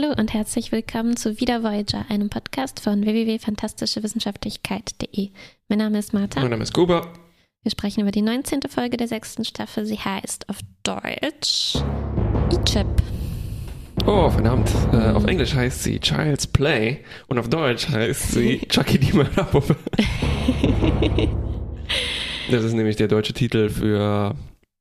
Hallo und herzlich willkommen zu Wieder Voyager, einem Podcast von www.fantastischewissenschaftlichkeit.de. Mein Name ist Martha. Mein Name ist Kuba. Wir sprechen über die 19. Folge der sechsten Staffel. Sie heißt auf Deutsch Ichip. Oh, verdammt. Äh, auf Englisch heißt sie Child's Play und auf Deutsch heißt sie Chucky die Mörderpuppe. das ist nämlich der deutsche Titel für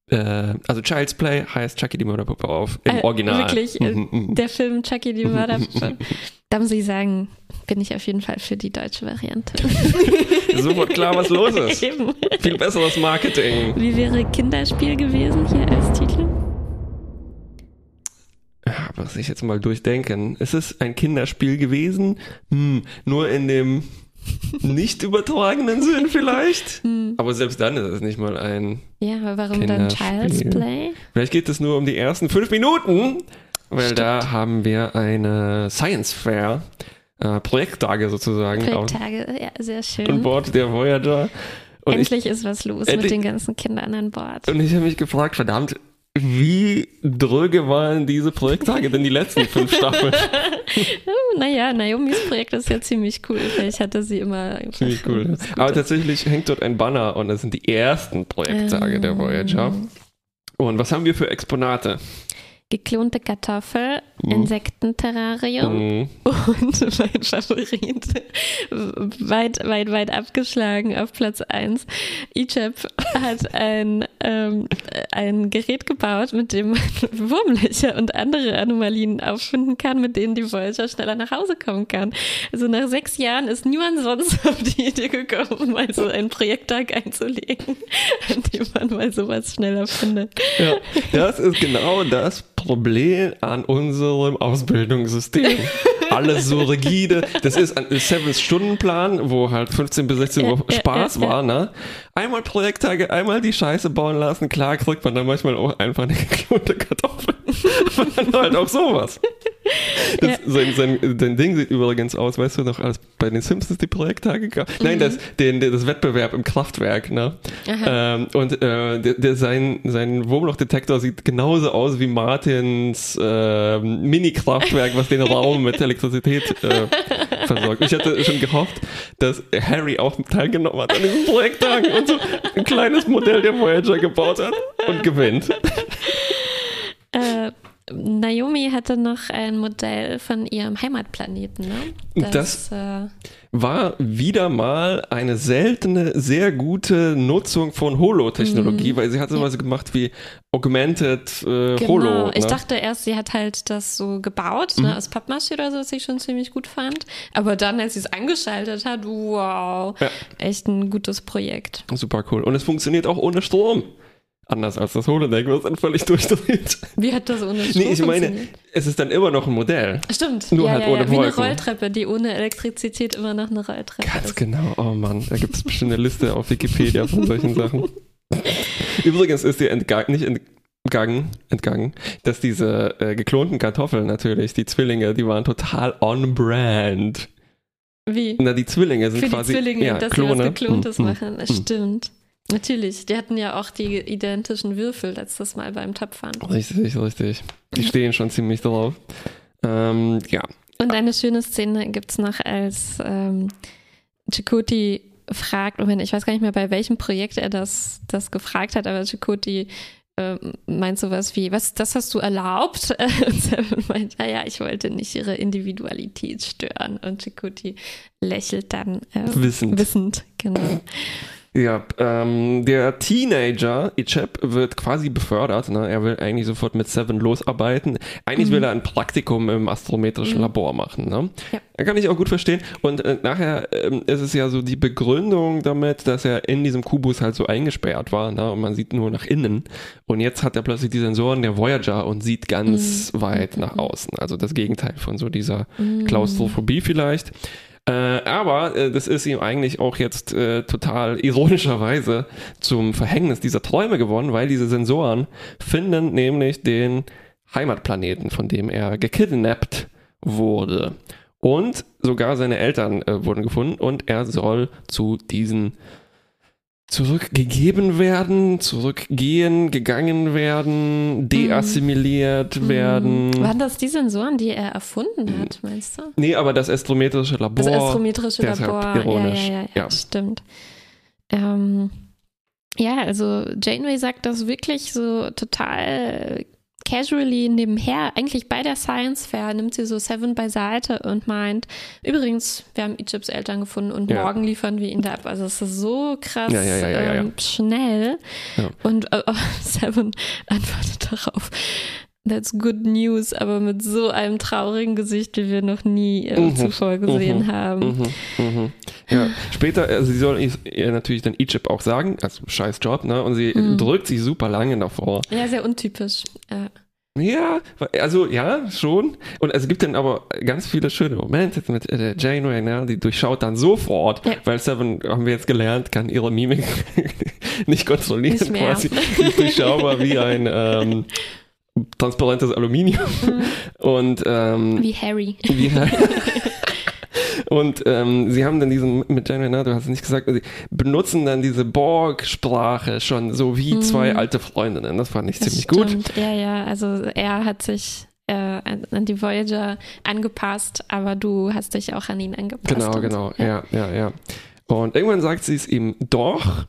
also Child's Play heißt Chucky die Mörderpuppe auf im Äh, Original. Wirklich, äh, Mhm, mhm. der Film Chucky die Mörderpuppe. Da muss ich sagen, bin ich auf jeden Fall für die deutsche Variante. Ist Sofort klar, was los ist. Eben. Viel besseres Marketing. Wie wäre Kinderspiel gewesen hier als Titel? Ja, Muss ich jetzt mal durchdenken. Ist es ein Kinderspiel gewesen? Hm, nur in dem nicht übertragenen Sinn vielleicht? Hm. Aber selbst dann ist es nicht mal ein Ja, aber warum dann Child's. Play? Vielleicht geht es nur um die ersten fünf Minuten, weil Stimmt. da haben wir eine Science Fair, äh, Projekttage sozusagen auf, Projekttage, ja, sehr an schön. Bord der Voyager. Und ich, Endlich ist was los Endlich- mit den ganzen Kindern an Bord. und ich habe mich gefragt, verdammt, wie dröge waren diese Projekttage denn die letzten fünf Staffeln? Oh, naja, Naomis Projekt ist ja ziemlich cool. Vielleicht hatte sie immer. Ziemlich cool. Aber tatsächlich hängt dort ein Banner und das sind die ersten Projekttage der Voyager. Ähm, Und was haben wir für Exponate? Geklonte Kartoffel, Mhm. Insektenterrarium Mhm. und mein Favorit, weit, weit, weit abgeschlagen auf Platz 1. Ichab hat ein, ähm, ein Gerät gebaut, mit dem man Wurmlöcher und andere Anomalien auffinden kann, mit denen die Voyager schneller nach Hause kommen kann. Also nach sechs Jahren ist niemand sonst auf die Idee gekommen, mal so einen Projekttag einzulegen, an dem man mal sowas schneller findet. Ja, das ist genau das Problem an unserem Ausbildungssystem. Alles so rigide. Das ist ein Seven-Stunden-Plan, wo halt 15 bis 16 Uhr Spaß war, ne? Einmal Projekttage, einmal die Scheiße bauen lassen. Klar kriegt man dann manchmal auch einfach eine geklonte Kartoffel. Und dann halt auch sowas. Das, Ja. sein, sein, sein Ding sieht übrigens aus, weißt du noch, als bei den Simpsons die Projekttage gab? Nein, das, den, das Wettbewerb im Kraftwerk, ne? Ähm, und äh, der, der, sein, sein Wurmlochdetektor sieht genauso aus wie Martins äh, Mini-Kraftwerk, was den Raum mit Elektrizität äh, versorgt. Ich hatte schon gehofft, dass Harry auch teilgenommen hat an diesem Projekttag und so ein kleines Modell der Voyager gebaut hat und gewinnt. Äh, Naomi hatte noch ein Modell von ihrem Heimatplaneten, ne? Das- äh, War wieder mal eine seltene, sehr gute Nutzung von Holo-Technologie, weil sie hat sowas gemacht wie Augmented äh, genau. Holo. Ich ne? dachte erst, sie hat halt das so gebaut, ne, aus Pappmaché oder so, was ich schon ziemlich gut fand. Aber dann, als sie es angeschaltet hat, wow, Ja. echt ein gutes Projekt. Super cool. Und es funktioniert auch ohne Strom. Anders als das Holodeck, was dann völlig durchdreht. Wie hat das ohne Strom Nee, ich meine, es ist dann immer noch ein Modell. Stimmt, nur ja, halt ja, ohne ja. wie eine Wolken. Rolltreppe, die ohne Elektrizität immer noch eine Rolltreppe Ganz ist. genau. Oh Mann, da gibt es bestimmt eine Liste auf Wikipedia von solchen Sachen. Übrigens ist dir entgangen, nicht entgangen, entgangen, dass diese äh, geklonten Kartoffeln natürlich, die Zwillinge, die waren total on brand. Wie? Na, die Zwillinge sind Für die quasi Zwillinge, ja, dass Klone. sie was Geklontes Hm, hm, machen. Das hm. stimmt. Natürlich, die hatten ja auch die identischen Würfel letztes Mal beim Töpfern. Richtig, richtig. Die stehen schon ziemlich drauf. Ähm, ja, Und eine schöne Szene gibt's noch, als ähm, Chakoti fragt, Moment, ich weiß gar nicht mehr, bei welchem Projekt er das, das gefragt hat, aber Chakoti ähm, meint sowas wie, was, das hast du erlaubt? Und Seven meint, naja, ich wollte nicht ihre Individualität stören. Und Chakoti lächelt dann äh, Wissend. wissend, genau. Ja, ähm, der Teenager Ichep wird quasi befördert. Ne? Er will eigentlich sofort mit Seven losarbeiten. Eigentlich will er ein Praktikum im astrometrischen Labor machen. Ne? Ja. Kann ich auch gut verstehen. Und äh, nachher ähm, ist es ja so die Begründung damit, dass er in diesem Kubus halt so eingesperrt war. Ne? Und man sieht nur nach innen. Und jetzt hat er plötzlich die Sensoren der Voyager und sieht ganz weit nach außen. Also das Gegenteil von so dieser Klaustrophobie vielleicht. Äh, aber äh, das ist ihm eigentlich auch jetzt äh, total ironischerweise zum Verhängnis dieser Träume geworden, weil diese Sensoren finden nämlich den Heimatplaneten, von dem er gekidnappt wurde. Und sogar seine Eltern äh, wurden gefunden und er soll zu diesen zurückgegeben werden, zurückgehen, gegangen werden, deassimiliert Mhm. werden. Waren das die Sensoren, die er erfunden hat, meinst du? Nee, aber das astrometrische Labor. Das astrometrische Labor. Ja, ironisch. ja, ja, ja, Ja. stimmt. Ähm, ja, also Janeway sagt das wirklich so total casually nebenher. Eigentlich bei der Science Fair nimmt sie so Seven beiseite und meint, übrigens, wir haben Egypts Eltern gefunden und Ja. morgen liefern wir ihn da ab. Also es ist so krass Ja, ja. Ähm, schnell. Und äh, Seven antwortet darauf. That's good news, aber mit so einem traurigen Gesicht, wie wir noch nie äh, Mhm. zuvor gesehen Mhm. haben. Mhm, mhm. Ja, später, also sie soll ihr natürlich dann Egypt auch sagen, also scheiß Job, ne? Und sie Mhm. drückt sich super lange davor. Ja, sehr untypisch. Äh, Ja, also ja, schon. Und es gibt dann aber ganz viele schöne Momente mit äh, Janeway, ne? die durchschaut dann sofort, Ja. weil Seven, haben wir jetzt gelernt, kann ihre Mimik nicht kontrollieren Nicht quasi. Ist durchschaubar wie ein ähm, transparentes Aluminium. Und ähm, wie Harry. wie Und ähm, sie haben dann diesen, mit Janeway, ne, du hast es nicht gesagt, sie benutzen dann diese Borg-Sprache schon so wie zwei alte Freundinnen. Das fand ich Mhm. Das ziemlich gut. stimmt. Ja, ja, also er hat sich äh, an, die Voyager angepasst, aber du hast dich auch an ihn angepasst. Genau, genau, so. ja, ja, ja. Und irgendwann sagt sie es ihm doch.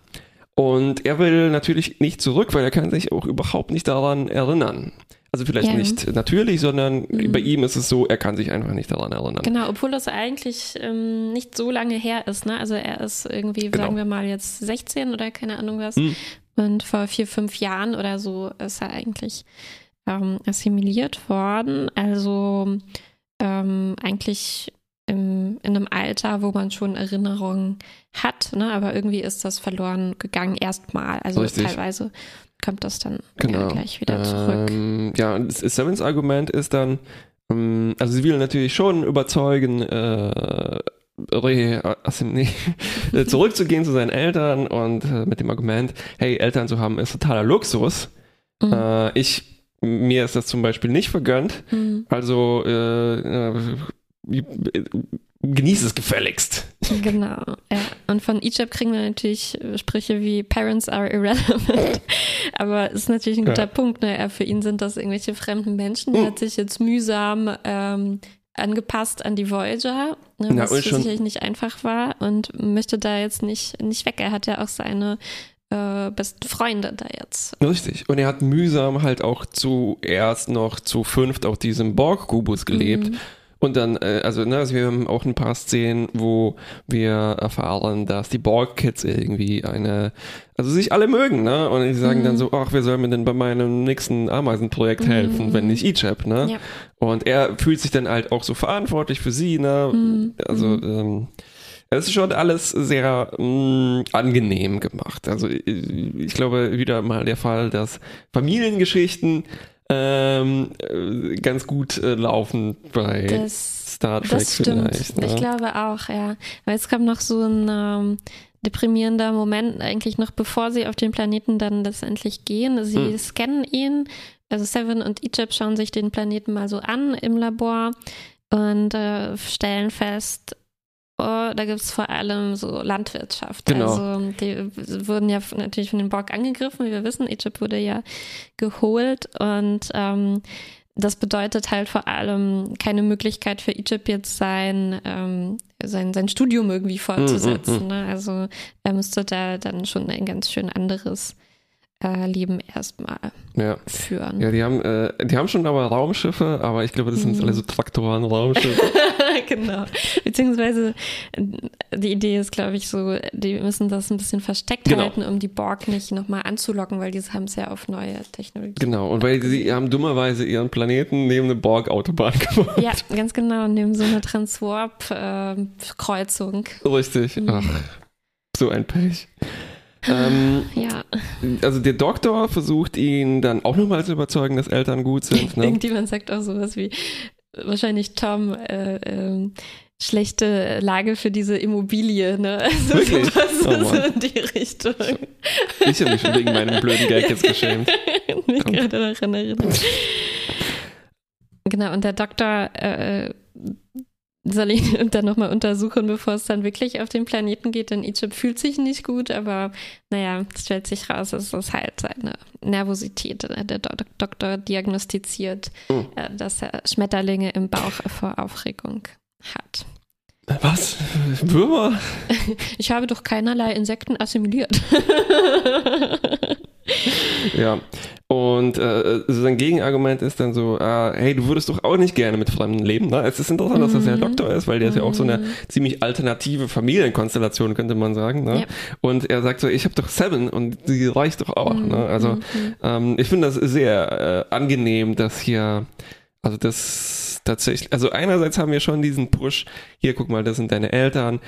Und er will natürlich nicht zurück, weil er kann sich auch überhaupt nicht daran erinnern. Also vielleicht Ja. nicht natürlich, sondern Mhm. bei ihm ist es so, er kann sich einfach nicht daran erinnern. Genau, obwohl das eigentlich ähm, nicht so lange her ist. Ne? Also er ist irgendwie, Genau. sagen wir mal, jetzt 16 oder keine Ahnung was. Hm. Und vor vier, fünf Jahren oder so ist er eigentlich ähm, assimiliert worden. Also ähm, eigentlich im, in einem Alter, wo man schon Erinnerungen hat, ne? aber irgendwie ist das verloren gegangen erstmal. Also Richtig. teilweise kommt das dann Genau. ja, gleich wieder zurück. Ähm, ja, Sevens Argument ist dann, ähm, also sie will natürlich schon überzeugen, äh, re, nee, äh, zurückzugehen zu seinen Eltern und äh, mit dem Argument, hey, Eltern zu haben ist totaler Luxus. Mhm. Äh, ich, mir ist das zum Beispiel nicht vergönnt. Mhm. Also äh, äh, genieß es gefälligst. Genau, ja. Und von Egypt kriegen wir natürlich Sprüche wie Parents are irrelevant. Aber ist natürlich ein guter Ja. Punkt. Ne? Für ihn sind das irgendwelche fremden Menschen. Er Mhm. hat sich jetzt mühsam ähm, angepasst an die Voyager, ne? Ja, was sicherlich nicht einfach war und möchte da jetzt nicht, nicht weg. Er hat ja auch seine äh, besten Freunde da jetzt. Richtig. Und er hat mühsam halt auch zuerst noch zu fünft auf diesem Borg-Kubus gelebt. Mhm. Und dann, äh, also, ne, also wir haben auch ein paar Szenen, wo wir erfahren, dass die Borg-Kids irgendwie eine, also sich alle mögen, ne? Und die sagen Mhm. dann so, ach, wer soll mir denn bei meinem nächsten Ameisenprojekt Mhm. helfen, wenn nicht Ichab, ne? Ja. Und er fühlt sich dann halt auch so verantwortlich für sie, ne? Mhm. Also, ähm, es ist schon alles sehr mh, angenehm gemacht. Also ich, ich glaube wieder mal der Fall, dass Familiengeschichten ähm, äh, ganz gut äh, laufen bei Das Star Trek Das stimmt. vielleicht. Ne? Ich glaube auch, ja. Weil es kommt noch so ein ähm, deprimierender Moment, eigentlich noch bevor sie auf den Planeten dann letztendlich gehen. Sie Hm. scannen ihn. Also Seven und Egypt schauen sich den Planeten mal so an im Labor und äh, stellen fest, oh, da gibt es vor allem so Landwirtschaft. Genau. Also die wurden ja natürlich von den Borg angegriffen, wie wir wissen. Egypt wurde ja geholt und ähm, das bedeutet halt vor allem keine Möglichkeit für Egypt jetzt sein, ähm, sein, sein Studium irgendwie fortzusetzen. Mm, mm, Ne? Also er müsste da dann schon ein ganz schön anderes äh, Leben erstmal Ja. führen. Ja, die haben, äh, die haben schon aber Raumschiffe, aber ich glaube, das sind Mhm. alle so Traktoren-Raumschiffe. genau. Beziehungsweise äh, die Idee ist, glaube ich, so, die müssen das ein bisschen versteckt Genau. halten, um die Borg nicht nochmal anzulocken, weil die haben es ja auf neue Technologie. genau. Und weil sie haben dummerweise ihren Planeten neben eine Borg-Autobahn gebaut. Ja, ganz genau, neben so einer Transwarp-Kreuzung. Richtig. Mhm. Ach, so ein Pech. ähm, ja, also der Doktor versucht ihn dann auch nochmal zu überzeugen, dass Eltern gut sind. Ne? irgendjemand sagt auch sowas wie, wahrscheinlich Tom, äh, ähm, schlechte Lage für diese Immobilie, ne? Also Wirklich? sowas Oh so in die Richtung. Ich habe mich schon wegen meinem blöden Gag jetzt geschämt. mich gerade daran erinnert. Genau, und der Doktor äh, soll ich dann nochmal untersuchen, bevor es dann wirklich auf den Planeten geht, denn Egypt fühlt sich nicht gut, aber naja, es stellt sich raus, es ist halt seine Nervosität. Der Do Doktor diagnostiziert, oh. äh, dass er Schmetterlinge im Bauch vor Aufregung hat. Was? Würmer? Ich habe doch keinerlei Insekten assimiliert. ja. Und äh, sein Gegenargument ist dann so, äh, hey, du würdest doch auch nicht gerne mit Fremden leben. Ne? Es ist interessant, dass das ja mhm. Doktor ist, weil der ist ja auch so eine mhm. ziemlich alternative Familienkonstellation, könnte man sagen. Ne? Ja. Und er sagt so, ich habe doch Seven und sie reicht doch auch. Mhm. Ne? Also mhm. ähm, ich finde das sehr äh, angenehm, dass hier, also das tatsächlich, also einerseits haben wir schon diesen Push, hier guck mal, das sind deine Eltern,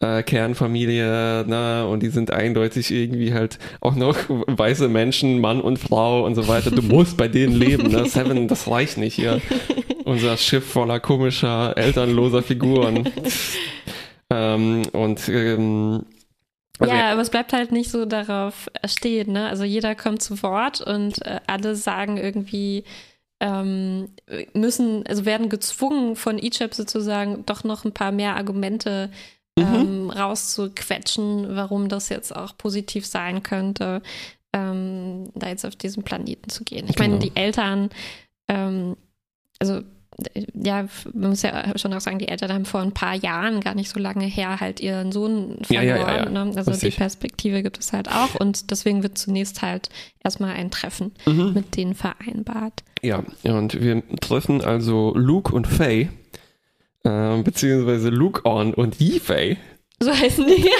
äh, Kernfamilie, na, und die sind eindeutig irgendwie halt auch noch weiße Menschen, Mann und Frau und so weiter. Du musst bei denen leben, ne? Seven, das reicht nicht hier. Unser Schiff voller komischer, elternloser Figuren. ähm, und ähm, also ja, aber es bleibt halt nicht so darauf stehen, ne? Also jeder kommt zu Wort und äh, alle sagen irgendwie, ähm, müssen, also werden gezwungen von Egypt sozusagen doch noch ein paar mehr Argumente mhm. ähm, rauszuquetschen, warum das jetzt auch positiv sein könnte, ähm, da jetzt auf diesen Planeten zu gehen. Ich genau. meine, die Eltern, ähm, also ja, man muss ja schon auch sagen, die Eltern haben vor ein paar Jahren, gar nicht so lange her, halt ihren Sohn verloren. Ja, ja, ja, ne? Also Richtig. die Perspektive gibt es halt auch und deswegen wird zunächst halt erstmal ein Treffen mhm. mit denen vereinbart. Ja, und wir treffen also Luke und Faye äh, beziehungsweise Luke On und Yifei. So heißen die.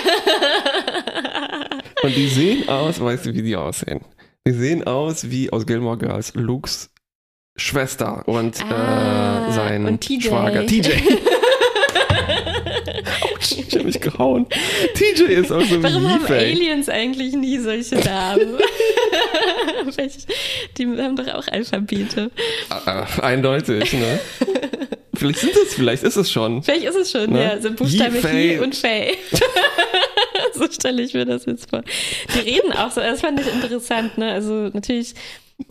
und die sehen aus, weißt du, wie die aussehen? Die sehen aus wie aus Gilmore Girls Lukes Schwester und ah, äh, sein und TJ. Schwager. TJ. Autsch, ich hab mich gehauen. TJ ist auch so Warum wie haben Aliens eigentlich nie solche Namen? die haben doch auch Alphabete. Äh, eindeutig, ne? Vielleicht sind es, vielleicht ist es schon. Vielleicht ist es schon, ne? ja. So Buchstabe Yi und Fei. so stelle ich mir das jetzt vor. Die reden auch so, das fand ich interessant, ne? Also natürlich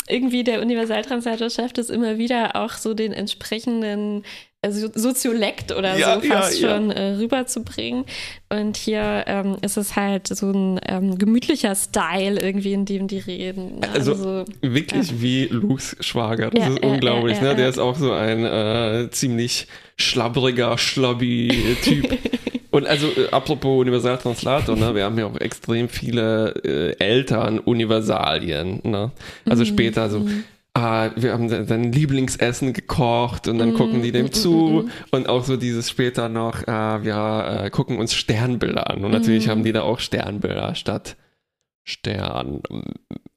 irgendwie der Universaltranslator schafft es immer wieder auch so den entsprechenden also Soziolekt oder ja, so fast ja, schon Äh, rüberzubringen. Und hier ähm, ist es halt so ein ähm, gemütlicher Style irgendwie, in dem die reden. Also, also wirklich ja. wie Lukes Schwager. Das ist unglaublich. ne? Der ist auch so ein äh, ziemlich schlabbriger, schlobby Typ. Und also, äh, apropos Universaltranslator, ne, wir haben ja auch extrem viele äh, Eltern-Universalien. Ne? Also mhm. später so, mhm ah, wir haben sein Lieblingsessen gekocht und dann mm, gucken die dem mm, zu mm, mm, und auch so dieses später noch, ah, wir äh, gucken uns Sternbilder an und natürlich mm. haben die da auch Sternbilder statt Stern.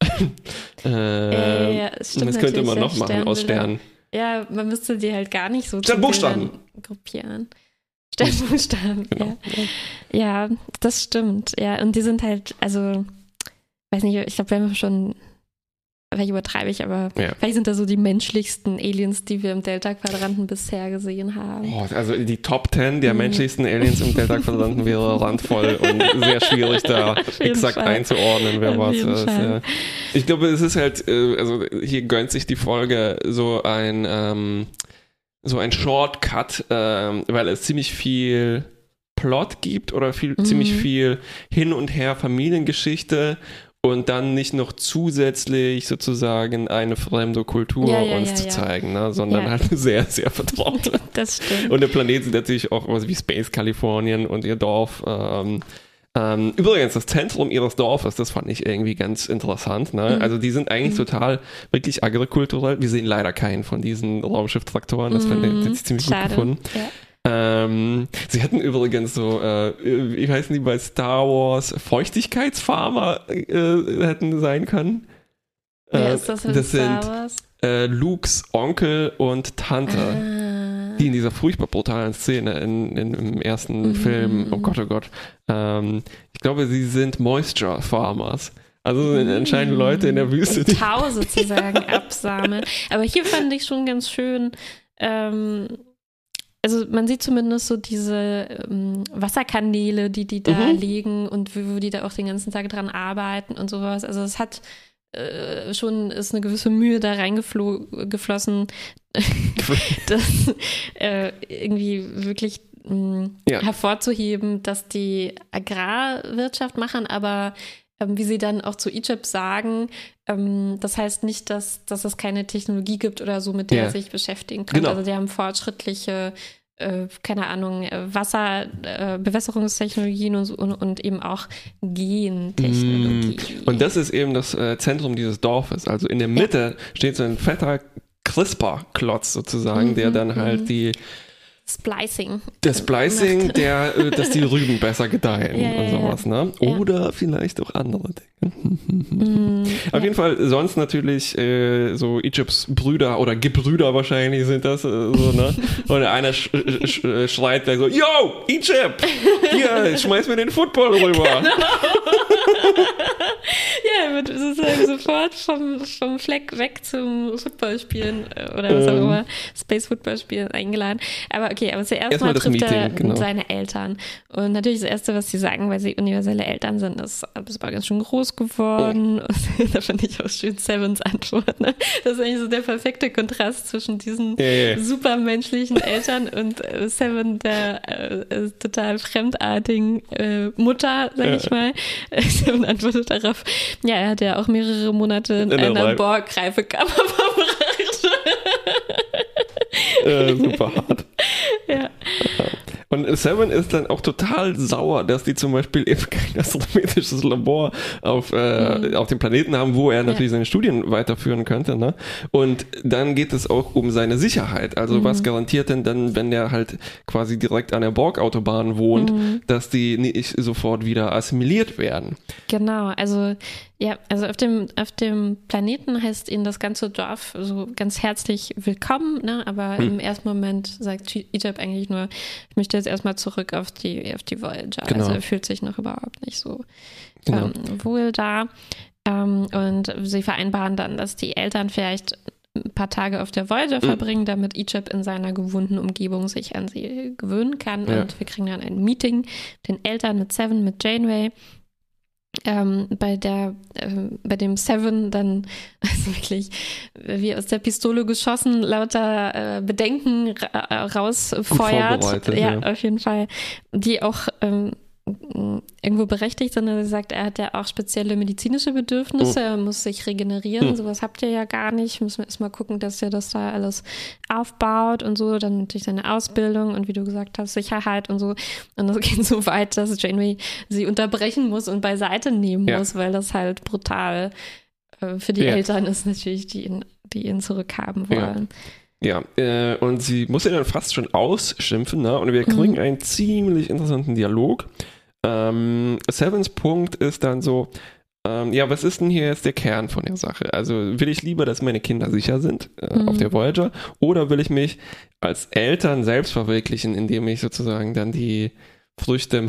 äh, äh, ja, das könnte man noch machen aus Sternen. Ja, man müsste die halt gar nicht so Sternbuchstaben gruppieren. Sternbuchstaben, genau. ja. Ja, das stimmt. Ja, und die sind halt, also, weiß nicht, ich glaube, wir haben schon vielleicht übertreibe ich, aber ja. vielleicht sind das so die menschlichsten Aliens, die wir im Delta-Quadranten bisher gesehen haben. Oh, also die Top 10 der mhm. menschlichsten Aliens im Delta-Quadranten wäre randvoll und sehr schwierig da exakt Fall. einzuordnen, wer was ist. Ja. Ich glaube, es ist halt, äh, also hier gönnt sich die Folge so ein, ähm, so ein Shortcut, ähm, weil es ziemlich viel Plot gibt oder viel, mhm. ziemlich viel hin und her Familiengeschichte und dann nicht noch zusätzlich sozusagen eine fremde Kultur ja, ja, uns ja, zu zeigen, ne? sondern halt sehr, sehr vertraut. das stimmt. Und der Planet sieht natürlich auch was wie Space Kalifornien und ihr Dorf. Ähm, ähm, übrigens, das Zentrum ihres Dorfes, das fand ich irgendwie ganz interessant. Ne? Mhm. Also die sind eigentlich mhm. total wirklich agrikulturell. Wir sehen leider keinen von diesen Raumschiff-Traktoren. Das mhm. fand ich ziemlich Schade. gut gefunden. Ja. Ähm, sie hatten übrigens so, äh, wie heißen die bei Star Wars, Feuchtigkeitsfarmer äh, hätten sein können. Wer äh, ist das das Star sind Wars? Äh, Lukes Onkel und Tante. Ah. Die in dieser furchtbar brutalen Szene in, in im ersten mm. Film, oh Gott, oh Gott. Ähm, ich glaube, sie sind Moisture Farmers. Also sind anscheinend Leute in der Wüste. Die Tau sozusagen absammeln. Aber hier fand ich schon ganz schön, ähm, also man sieht zumindest so diese ähm, Wasserkanäle, die die da mhm. liegen und wo, die da auch den ganzen Tag dran arbeiten und sowas. Also es hat äh, schon ist eine gewisse Mühe da reingeflossen, das äh, irgendwie wirklich mh, mm, Ja. hervorzuheben, dass die Agrarwirtschaft machen, aber wie sie dann auch zu Egypt sagen, ähm, das heißt nicht, dass, dass es keine Technologie gibt oder so, mit der Ja. er sich beschäftigen kann. Genau. Also die haben fortschrittliche äh, keine Ahnung, äh, Wasser, äh, Bewässerungstechnologien und, und, und eben auch Gentechnologie. Mm. Und das ist eben das äh, Zentrum dieses Dorfes. Also in der Mitte steht so ein fetter CRISPR-Klotz sozusagen, der Mhm, dann halt mhm. die Splicing. das Splicing, der, äh, dass die Rüben besser gedeihen Ja, ja, und ja. sowas, ne? Ja. Oder vielleicht auch andere Dinge. Mm, Auf ja. jeden Fall sonst natürlich äh, so Egypts Brüder oder Gebrüder wahrscheinlich sind das äh, so, ne? Und einer sch sch äh, schreit gleich so, Yo, Egypt! Hier, schmeiß mir den Football rüber. Ja, er wird sozusagen sofort vom, vom Fleck weg zum Footballspielen äh, oder was auch Ähm. immer, Space Football spielen eingeladen. Aber okay, aber zuerst Erstmal mal trifft er Meeting, genau. seine Eltern. Und natürlich das Erste, was sie sagen, weil sie universelle Eltern sind, ist, du bist ganz schön groß geworden. Und da fand ich auch schön Sevens Antwort. Ne? Das ist eigentlich so der perfekte Kontrast zwischen diesen Ja, ja. supermenschlichen Eltern und äh, Seven, der äh, äh, total fremdartigen äh, Mutter, sag Ja. ich mal. Seven antwortet darauf, ja, er hat ja auch mehrere Monate in, In einer Reif- Borg-Reifekammer verbracht. äh, super hart. Ja. Und Seven ist dann auch total sauer, dass die zum Beispiel eben kein astronomisches Labor auf, äh, auf dem Planeten haben, wo er natürlich seine Studien weiterführen könnte. Ne? Und dann geht es auch um seine Sicherheit. Also was garantiert denn dann, wenn der halt quasi direkt an der Borg-Autobahn wohnt, dass die nicht sofort wieder assimiliert werden? Genau, also ja, also auf dem, auf dem Planeten heißt ihnen das ganze Dorf so ganz herzlich willkommen, ne? aber Hm. im ersten Moment sagt Egypt eigentlich nur, ich möchte jetzt erstmal zurück auf die, auf die Voyager. Genau. Also er fühlt sich noch überhaupt nicht so Genau. ähm, wohl da. Ähm, und sie vereinbaren dann, dass die Eltern vielleicht ein paar Tage auf der Voyager Hm. verbringen, damit Egypt in seiner gewohnten Umgebung sich an sie gewöhnen kann. Ja. Und wir kriegen dann ein Meeting mit den Eltern, mit Seven, mit Janeway ähm, bei der, ähm, bei dem Seven dann also wirklich wie aus der Pistole geschossen lauter äh, Bedenken ra äh, rausfeuert. ja, ja. auf jeden Fall, die auch ähm, irgendwo berechtigt. Also er sagt, er hat ja auch spezielle medizinische Bedürfnisse, er muss sich regenerieren. Hm. Sowas habt ihr ja gar nicht. Müssen wir erstmal gucken, dass ihr das da alles aufbaut und so. Dann natürlich seine Ausbildung und wie du gesagt hast, Sicherheit und so. Und das geht so weit, dass Janeway sie unterbrechen muss und beiseite nehmen Ja. muss, weil das halt brutal äh, für die Ja. Eltern ist natürlich, die ihn, die ihn zurückhaben Ja. wollen. Ja, äh, und sie muss ihn dann fast schon ausschimpfen, ne? Und wir kriegen einen ziemlich interessanten Dialog. Ähm, Sevens Punkt ist dann so, ähm, ja, was ist denn hier jetzt der Kern von der Sache? Also will ich lieber, dass meine Kinder sicher sind äh, Mhm. auf der Voyager oder will ich mich als Eltern selbst verwirklichen, indem ich sozusagen dann die Früchte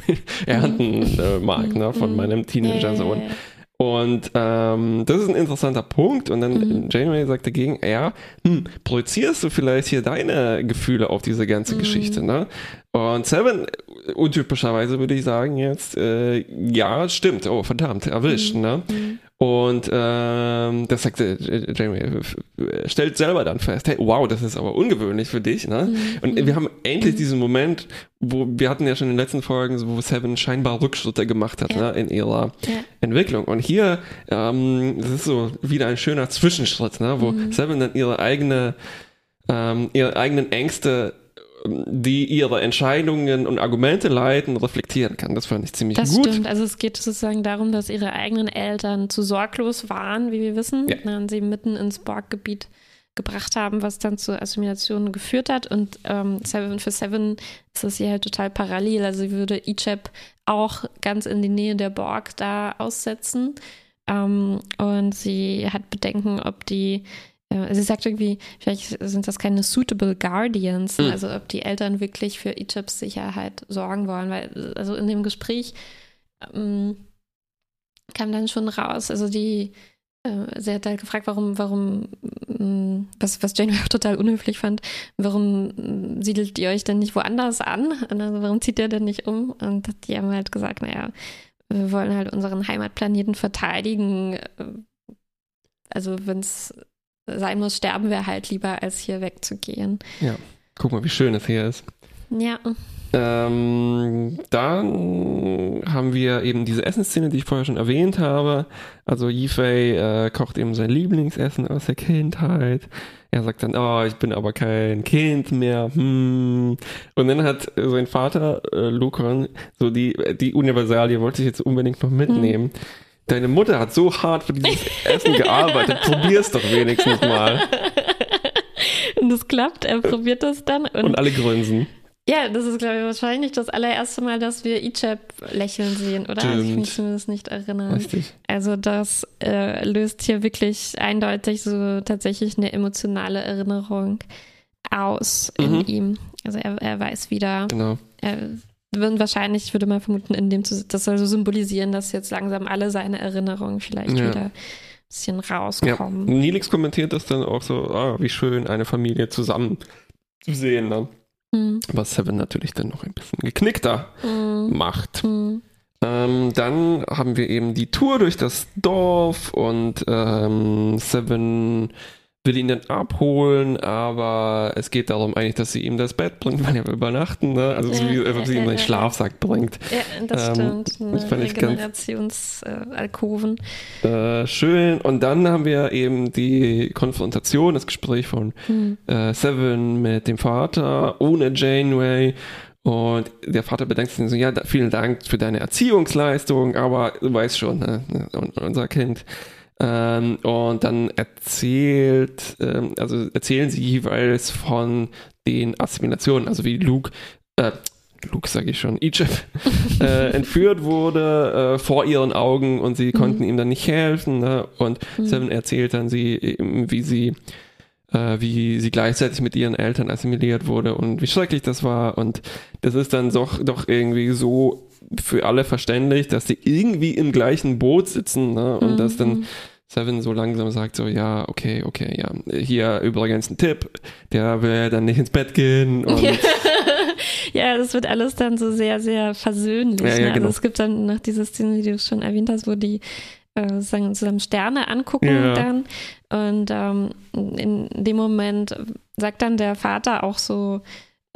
ernten äh, mag, ne, von Mhm. meinem Teenager-Sohn. Und ähm, das ist ein interessanter Punkt. Und dann Mhm. Janeway sagt dagegen, ja, hm, projizierst du vielleicht hier deine Gefühle auf diese ganze Mhm. Geschichte, ne? Und Seven, untypischerweise würde ich sagen jetzt, äh, ja, stimmt, oh, verdammt, erwischt, ne? Mhm. Und ähm, das sagt äh, äh, stellt selber dann fest, hey, wow, das ist aber ungewöhnlich für dich, ne? Mhm. Und wir haben endlich diesen Moment, wo wir hatten ja schon in den letzten Folgen, wo Seven scheinbar Rückschritte gemacht hat, Ja. ne, in ihrer Ja. Entwicklung. Und hier, ähm, das ist so wieder ein schöner Zwischenschritt, ne, wo Mhm. Seven dann ihre eigene, ähm, ihre eigenen Ängste, die ihre Entscheidungen und Argumente leiten, reflektieren kann. Das fand ich ziemlich Das gut. stimmt. Also es geht sozusagen darum, dass ihre eigenen Eltern zu sorglos waren, wie wir wissen, Ja. und sie mitten ins Borg-Gebiet gebracht haben, was dann zur Assimilation geführt hat. Und ähm, Seven für Seven ist das hier halt total parallel. Also sie würde Icheb auch ganz in die Nähe der Borg da aussetzen. Ähm, und sie hat Bedenken, ob die Sie sagt irgendwie, vielleicht sind das keine suitable Guardians, Mhm. also ob die Eltern wirklich für Ichebs Sicherheit sorgen wollen, weil also in dem Gespräch ähm, kam dann schon raus, also die, äh, sie hat halt gefragt, warum, warum, ähm, was, was Jane auch total unhöflich fand, warum ähm, siedelt ihr euch denn nicht woanders an? Also, warum zieht ihr denn nicht um? Und die haben halt gesagt, naja, wir wollen halt unseren Heimatplaneten verteidigen. äh, Also wenn es sein muss, sterben wir halt lieber, als hier wegzugehen. Ja. Guck mal, wie schön es hier ist. Ja. Ähm, dann haben wir eben diese Essensszene, die ich vorher schon erwähnt habe. Also Yifei äh, kocht eben sein Lieblingsessen aus der Kindheit. Er sagt dann, oh, ich bin aber kein Kind mehr. Hm. Und dann hat sein Vater, äh, Lucan, so die, die Universalie wollte ich jetzt unbedingt noch mitnehmen. Hm. Deine Mutter hat so hart für dieses Essen gearbeitet. Probier's doch wenigstens mal. Und das klappt, er probiert das dann. Und, und alle grünsen. Ja, das ist, glaube ich, wahrscheinlich das allererste Mal, dass wir Ichab lächeln sehen, oder? Stimmt. Ich mich zumindest nicht erinnern. Richtig. Also das äh, löst hier wirklich eindeutig so tatsächlich eine emotionale Erinnerung aus in mhm. ihm. Also er, er weiß wieder. Genau. Er, wird wahrscheinlich, würde man vermuten, in dem das soll so symbolisieren, dass jetzt langsam alle seine Erinnerungen vielleicht ja. wieder ein bisschen rauskommen. Ja. Nilix kommentiert das dann auch so, ah, wie schön eine Familie zusammen zu sehen. Ne? Mhm. Was Seven natürlich dann noch ein bisschen geknickter mhm. macht. Mhm. Ähm, dann haben wir eben die Tour durch das Dorf und ähm, Seven will ihn dann abholen, aber es geht darum eigentlich, dass sie ihm das Bett bringt, weil er will übernachten, ne? Also so wie ja, sie ihm seinen Schlafsack bringt. Ja, das ähm, stimmt. Das fand Regenerationsalkoven. Äh, schön. Und dann haben wir eben die Konfrontation, das Gespräch von hm. äh, Seven mit dem Vater ohne Janeway. Und der Vater bedankt sich so, ja, vielen Dank für deine Erziehungsleistung, aber du weißt schon, ne, ne unser Kind ähm, und dann erzählt, ähm, also erzählen sie jeweils von den Assimilationen, also wie Luke, äh, Luke sage ich schon, Egypt, äh, entführt wurde äh, vor ihren Augen und sie mhm. konnten ihm dann nicht helfen. Ne? Und mhm. Seven erzählt dann sie, eben, wie sie äh, wie sie gleichzeitig mit ihren Eltern assimiliert wurde und wie schrecklich das war. Und das ist dann doch, doch irgendwie so für alle verständlich, dass sie irgendwie im gleichen Boot sitzen ne? und mhm. dass dann Seven so langsam sagt so, ja, okay, okay, ja, hier übrigens ein Tipp, der will dann nicht ins Bett gehen ja, das wird alles dann so sehr, sehr versöhnlich. Ja, ja, ne? Also genau. es gibt dann noch diese Szene, die du schon erwähnt hast, wo die äh, sagen, zusammen Sterne angucken ja. dann. Und ähm, in dem Moment sagt dann der Vater auch so,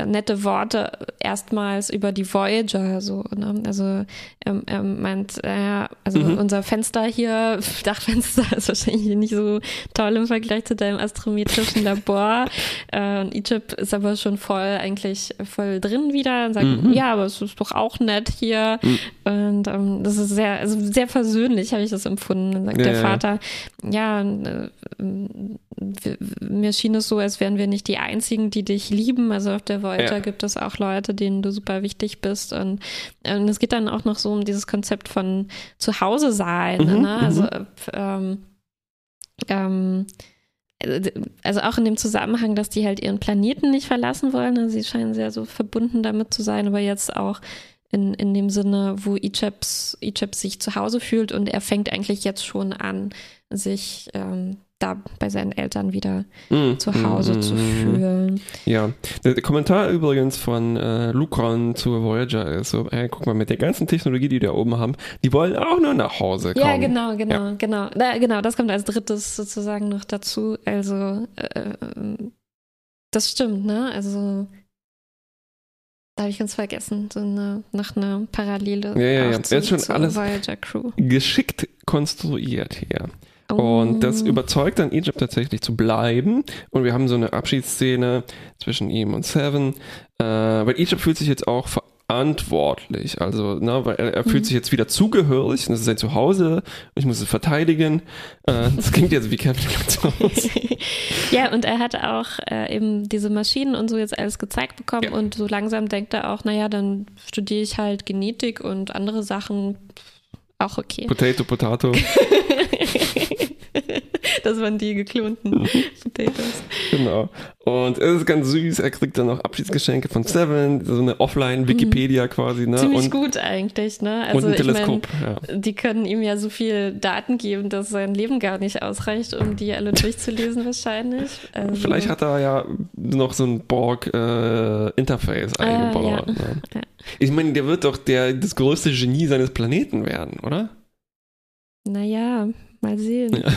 nette Worte erstmals über die Voyager. So, ne? Also ähm, er meint, äh, also mhm. unser Fenster hier, Dachfenster ist wahrscheinlich nicht so toll im Vergleich zu deinem astrometrischen Labor. äh, und Egypt ist aber schon voll eigentlich voll drin wieder und sagt, mhm. ja, aber es ist doch auch nett hier. Mhm. Und ähm, das ist sehr, also sehr versöhnlich, habe ich das empfunden. Dann sagt ja, der Vater, ja, äh, mir schien es so, als wären wir nicht die Einzigen, die dich lieben. Also auf der Voyager ja. gibt es auch Leute, denen du super wichtig bist. Und, und es geht dann auch noch so um dieses Konzept von Zuhause sein. Mhm, ne? Also mhm. ähm, ähm, also auch in dem Zusammenhang, dass die halt ihren Planeten nicht verlassen wollen. Also sie scheinen sehr so verbunden damit zu sein, aber jetzt auch in, in dem Sinne, wo Icheps sich zu Hause fühlt und er fängt eigentlich jetzt schon an, sich ähm, da bei seinen Eltern wieder mm, zu Hause mm, zu fühlen. Ja, der Kommentar übrigens von äh, Lucron zur Voyager ist so, hey, guck mal, mit der ganzen Technologie, die die da oben haben, die wollen auch nur nach Hause kommen. Ja, genau, genau, ja. genau. Da, genau, das kommt als drittes sozusagen noch dazu. Also, äh, das stimmt, ne? Also, da habe ich ganz vergessen, so eine, noch eine Parallele. Ja, ja, ja. Zu, ist schon alles geschickt konstruiert hier. Und das oh. überzeugt dann Egypt tatsächlich zu bleiben. Und wir haben so eine Abschiedsszene zwischen ihm und Seven. Äh, weil Egypt fühlt sich jetzt auch verantwortlich. Also, ne, weil er, er fühlt mhm. sich jetzt wieder zugehörig. Das ist sein Zuhause. Ich muss es verteidigen. Äh, das klingt jetzt wie Kapitalismus. ja, und er hat auch äh, eben diese Maschinen und so jetzt alles gezeigt bekommen. Ja. Und so langsam denkt er auch, naja, dann studiere ich halt Genetik und andere Sachen auch okay. Potato, Potato. das waren die geklonten mhm. Potatoes. Genau. Und es ist ganz süß. Er kriegt dann noch Abschiedsgeschenke von Seven, so eine Offline-Wikipedia mhm. quasi. Ne? Ziemlich und, gut eigentlich. Ne? Also, und ein Teleskop. Ich mein, ja. Die können ihm ja so viel Daten geben, dass sein Leben gar nicht ausreicht, um die alle durchzulesen wahrscheinlich. Also, Vielleicht hat er ja noch so ein Borg-Interface äh, eingebaut. ja. Ne? Ja. Ich meine, der wird doch der, das größte Genie seines Planeten werden, oder? naja, mal sehen. Ja.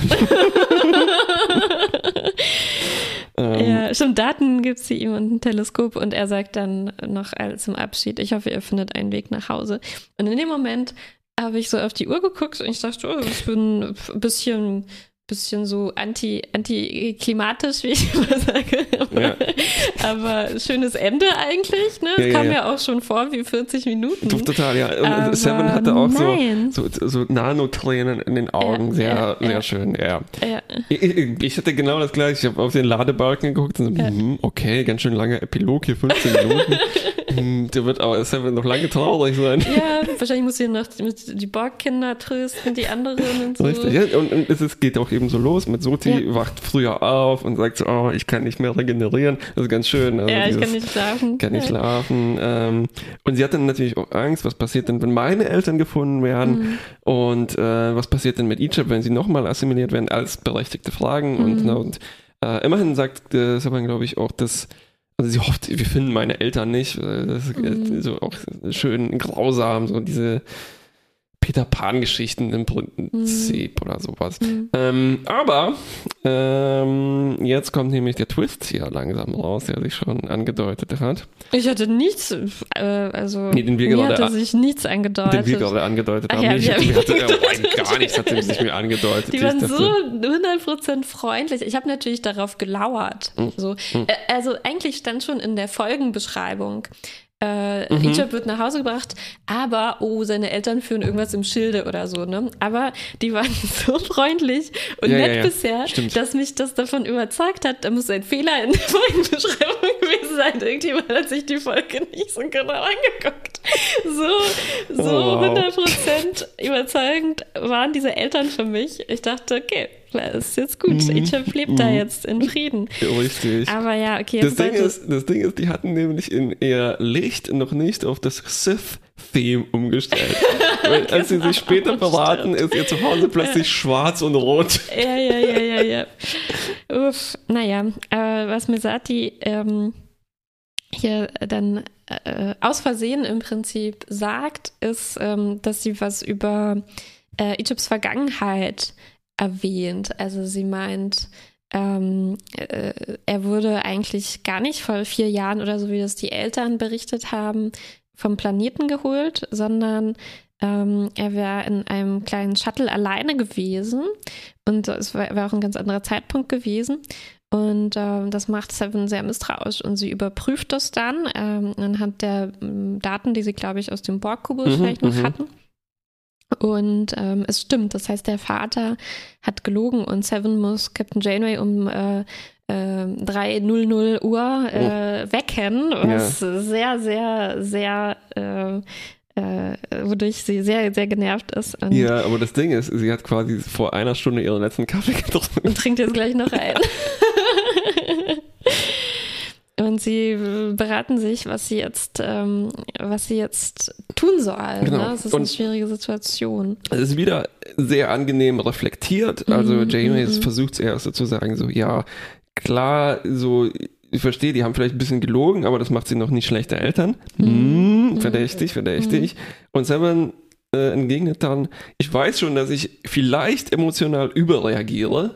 ähm, Ja, stimmt, Daten gibt sie ihm und ein Teleskop und er sagt dann noch zum Abschied, ich hoffe, ihr findet einen Weg nach Hause. Und in dem Moment habe ich so auf die Uhr geguckt und ich dachte, oh, ich bin ein bisschen, bisschen so anti, anti-klimatisch, wie ich immer sage. Ja. Aber schönes Ende eigentlich, ne? Es Ja, ja, kam ja. mir auch schon vor wie 40 Minuten. Total, ja. Und Aber Seven hatte auch so, nein. so, so Nanotränen in den Augen. Ja, sehr, ja, sehr ja. schön, ja. Ja. Ich, ich hatte genau das gleiche. Ich habe auf den Ladebalken geguckt und so, Ja. hm, okay, ganz schön langer Epilog hier, 15 Minuten. Hm, Der wird aber Seven noch lange traurig sein. ja, wahrscheinlich muss sie noch die Borgkinder trösten, die anderen und so. Richtig, ja, und, und es ist, geht auch eben so los mit Soti, Ja. wacht früher auf und sagt so, oh, ich kann nicht mehr regenerieren. Das ist ganz schön. Also ja, ich dieses- kann nicht schlafen. kann nicht Ja. schlafen. Ähm, und sie hat dann natürlich auch Angst, was passiert denn, wenn meine Eltern gefunden werden? Und äh, was passiert denn mit Egypt, wenn sie nochmal assimiliert werden? Als berechtigte Fragen. Und, na, und äh, immerhin sagt äh, Saban, glaube ich, auch, dass also sie hofft, wir finden meine Eltern nicht. Das ist äh, so auch schön grausam, so diese Peter Pan-Geschichten im Prinzip oder sowas. Mhm. Ähm, aber ähm, jetzt kommt nämlich der Twist hier langsam raus, der sich schon angedeutet hat. Ich hatte nichts, äh, also Nee, den wir gerade- hatte sich nichts angedeutet. Den wir gerade angedeutet Ach haben. ja, Nee, ich hatte, hatte, oh, gar nichts hat sich mir angedeutet. Die waren dachte, so 100% freundlich. Ich habe natürlich darauf gelauert. Hm. So. Äh, Also eigentlich stand schon in der Folgenbeschreibung, äh, Mhm. Egypt wird nach Hause gebracht, aber, oh, seine Eltern führen irgendwas im Schilde oder so, ne? Aber die waren so freundlich und Ja, ja, nett ja. bisher, Stimmt. dass mich das davon überzeugt hat, da muss ein Fehler in der Folgenbeschreibung gewesen sein. Irgendjemand hat sich die Folge nicht so genau angeguckt. So, so Oh, wow. 100% überzeugend waren diese Eltern für mich. Ich dachte, okay, das ist jetzt gut. Mhm. Egypt lebt da jetzt in Frieden. Richtig. Aber ja, okay, Das Ding, ist, das Ding ist, die hatten nämlich in ihr Licht noch nicht auf das Sith-Theme umgestellt. Weil als sie sich später Genau, beraten, ist ihr Zuhause plötzlich schwarz und rot. Ja, ja, ja, ja, ja. Uff, naja, äh, was Mesati ähm, hier dann äh, aus Versehen im Prinzip sagt, ist, ähm, dass sie was über äh, Egypts Vergangenheit erwähnt. Also sie meint, ähm, äh, er wurde eigentlich gar nicht vor vier Jahren oder so, wie das die Eltern berichtet haben, vom Planeten geholt, sondern ähm, er wäre in einem kleinen Shuttle alleine gewesen und es war, war auch ein ganz anderer Zeitpunkt gewesen. Und ähm, das macht Seven sehr misstrauisch und sie überprüft das dann ähm, anhand der Daten, die sie, glaube ich, aus dem Borg-Kubus Mhm, vielleicht noch mhm. hatten. Und ähm, es stimmt, das heißt, der Vater hat gelogen und Seven muss Captain Janeway um äh, äh, 3.00 Uhr äh, wecken, was sehr, sehr, sehr, äh, äh, wodurch sie sehr, sehr genervt ist und, Ja, aber das Ding ist, sie hat quasi vor einer Stunde ihren letzten Kaffee getrunken. und trinkt jetzt gleich noch ein. Und sie äh, beraten sich, was sie jetzt, ähm, was sie jetzt tun soll. Genau. Ne? Das ist eine Und- schwierige Situation. Es ist wieder sehr angenehm reflektiert. Also Mhm, Janeway mhm. versucht es erst zu sagen, so, ja, klar, so, ich verstehe, die haben vielleicht ein bisschen gelogen, aber das macht sie noch nicht schlechte Eltern. Mhm. Hm, verdächtig, verdächtig. Und Seven äh, entgegnet dann, ich weiß schon, dass ich vielleicht emotional überreagiere.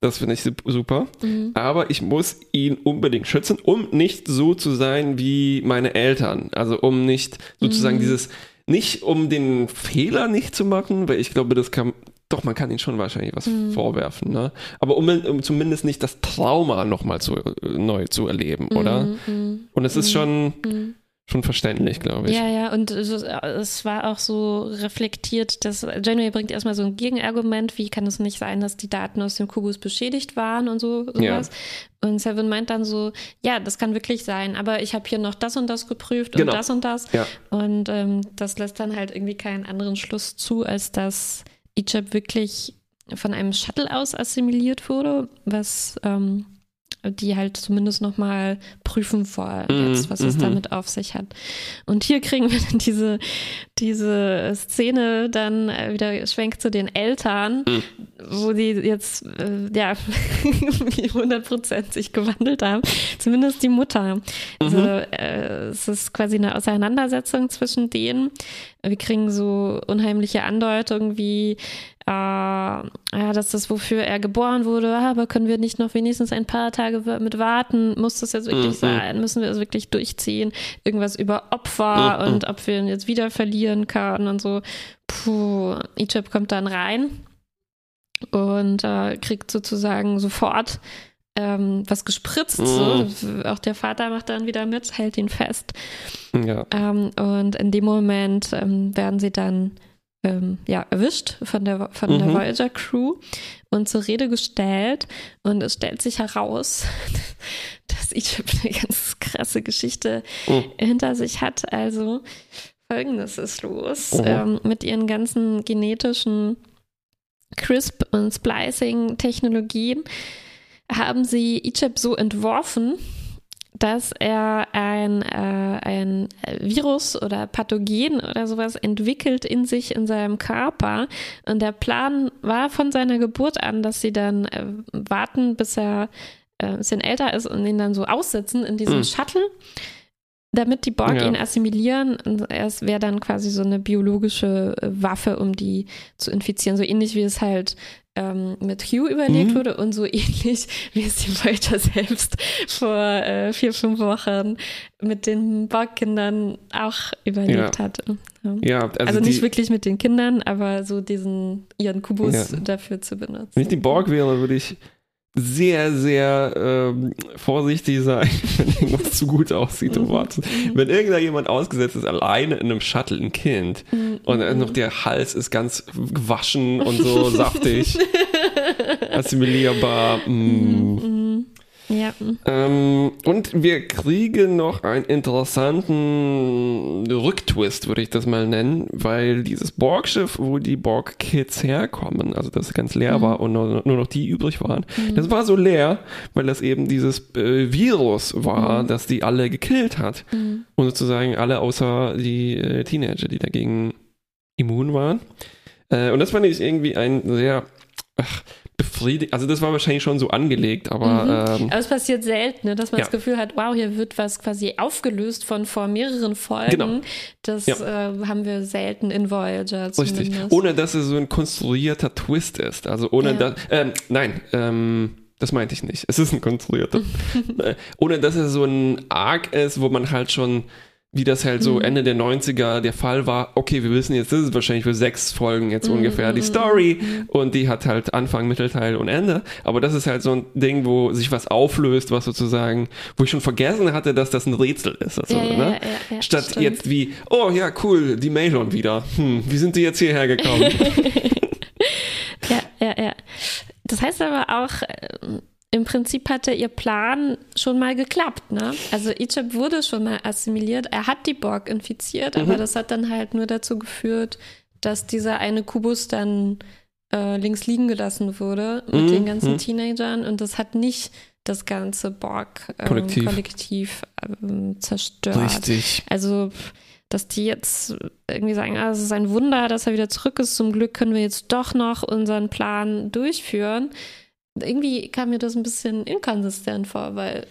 Das finde ich sup- super. Mhm. Aber ich muss ihn unbedingt schützen, um nicht so zu sein wie meine Eltern. Also um nicht sozusagen Mhm. dieses, nicht um den Fehler nicht zu machen, weil ich glaube, das kann, doch, man kann ihnen schon wahrscheinlich was Mhm. vorwerfen, ne? Aber um, um zumindest nicht das Trauma nochmal zu, äh, neu zu erleben, oder? Mhm, mhm, Und es ist schon, mhm. Schon verständlich, glaube ich. Ja, ja, und es war auch so reflektiert, dass Janeway bringt erstmal so ein Gegenargument, wie kann es nicht sein, dass die Daten aus dem Kubus beschädigt waren und so sowas. Und Seven meint dann so, ja, das kann wirklich sein, aber ich habe hier noch das und das geprüft Genau. und das und das. Ja. Und ähm, das lässt dann halt irgendwie keinen anderen Schluss zu, als dass Egypt wirklich von einem Shuttle aus assimiliert wurde, was ähm, die halt zumindest nochmal prüfen wollen, Mhm, jetzt, was es mhm. damit auf sich hat. Und hier kriegen wir dann diese, diese Szene dann äh, wieder schwenkt zu den Eltern, Mhm. wo die jetzt äh, ja 100 Prozent sich gewandelt haben. Zumindest die Mutter. Also äh, es ist quasi eine Auseinandersetzung zwischen denen. Wir kriegen so unheimliche Andeutungen wie äh, ja, dass das, wofür er geboren wurde, aber können wir nicht noch wenigstens ein paar Tage mit warten? Muss das jetzt wirklich Mhm. sein? Müssen wir das wirklich durchziehen? Irgendwas über Opfer Mhm. und ob wir ihn jetzt wieder verlieren können und so. Puh, Egypt kommt dann rein und äh, kriegt sozusagen sofort ähm, was gespritzt. So. Auch der Vater macht dann wieder mit, hält ihn fest. Ja. Ähm, und in dem Moment ähm, werden sie dann ähm, ja, erwischt von der, von der Mhm. Voyager Crew und zur Rede gestellt. Und es stellt sich heraus, dass Egypt eine ganz krasse Geschichte Mhm. hinter sich hat. Also folgendes ist los. Mhm. Ähm, mit ihren ganzen genetischen CRISP- und Splicing-Technologien haben sie Egypt so entworfen, dass er ein, äh, ein Virus oder Pathogen oder sowas entwickelt in sich, in seinem Körper. Und der Plan war von seiner Geburt an, dass sie dann äh, warten, bis er äh, ein bisschen älter ist und ihn dann so aussetzen in diesem Mhm. Shuttle, damit die Borg Ja. ihn assimilieren. Und es wäre dann quasi so eine biologische äh, Waffe, um die zu infizieren. So ähnlich wie es halt ähm, mit Hugh überlegt Mhm. wurde und so ähnlich wie es die Voyager selbst vor äh, vier, fünf Wochen mit den Borg-Kindern auch überlegt Ja. hat. Ja. Ja, also, Also, nicht die, wirklich mit den Kindern, aber so diesen ihren Kubus Ja. dafür zu benutzen. wenn ich die Borg wäre, würde ich sehr, sehr ähm, vorsichtig sein, wenn irgendwas zu gut aussieht und Mhm. warten. Wenn irgendjemand ausgesetzt ist, alleine in einem Shuttle, ein Kind, Mhm. und dann noch der Hals ist ganz gewaschen und so saftig, assimilierbar. Mm. Mhm. Ja. Ähm, und wir kriegen noch einen interessanten Rücktwist, würde ich das mal nennen, weil dieses Borg-Schiff, wo die Borg-Kids herkommen, also das ganz leer Mhm. war und nur, nur noch die übrig waren, das war so leer, weil das eben dieses äh, Virus war, das die alle gekillt hat. Mhm. Und sozusagen alle außer die äh, Teenager, die dagegen immun waren. Äh, und das fand ich irgendwie ein sehr ach, befriedigend. Also das war wahrscheinlich schon so angelegt, aber ähm, Aber es passiert selten, ne, dass man Ja. das Gefühl hat, wow, hier wird was quasi aufgelöst von vor mehreren Folgen. Genau. Das Ja. äh, haben wir selten in Voyager zumindest. Richtig. Ohne dass es so ein konstruierter Twist ist. Also ohne Ja. dass. Ähm, nein, ähm, das meinte ich nicht. Es ist ein konstruierter. äh, ohne dass es so ein Arc ist, wo man halt schon, wie das halt Mhm. so Ende der 90er der Fall war, okay, wir wissen jetzt, das ist wahrscheinlich für sechs Folgen jetzt Mhm, ungefähr die Story und die hat halt Anfang, Mittelteil und Ende. Aber das ist halt so ein Ding, wo sich was auflöst, was sozusagen, wo ich schon vergessen hatte, dass das ein Rätsel ist. Also, Ja, ne? ja, ja, Statt stimmt. jetzt wie, oh ja, cool, die Major wieder. Hm, wie sind die jetzt hierher gekommen? Ja, ja, ja. Das heißt aber auch, äh, im Prinzip hatte ihr Plan schon mal geklappt, ne? Also Egypt wurde schon mal assimiliert, er hat die Borg infiziert, aber Mhm. das hat dann halt nur dazu geführt, dass dieser eine Kubus dann äh, links liegen gelassen wurde mit Mhm, den ganzen mhm. Teenagern und das hat nicht das ganze Kollektiv. Borg-Kollektiv Kollektiv, ähm, zerstört. Richtig. Also, dass die jetzt irgendwie sagen, ah, es ist ein Wunder, dass er wieder zurück ist. Zum Glück können wir jetzt doch noch unseren Plan durchführen. Irgendwie kam mir das ein bisschen inkonsistent vor, weil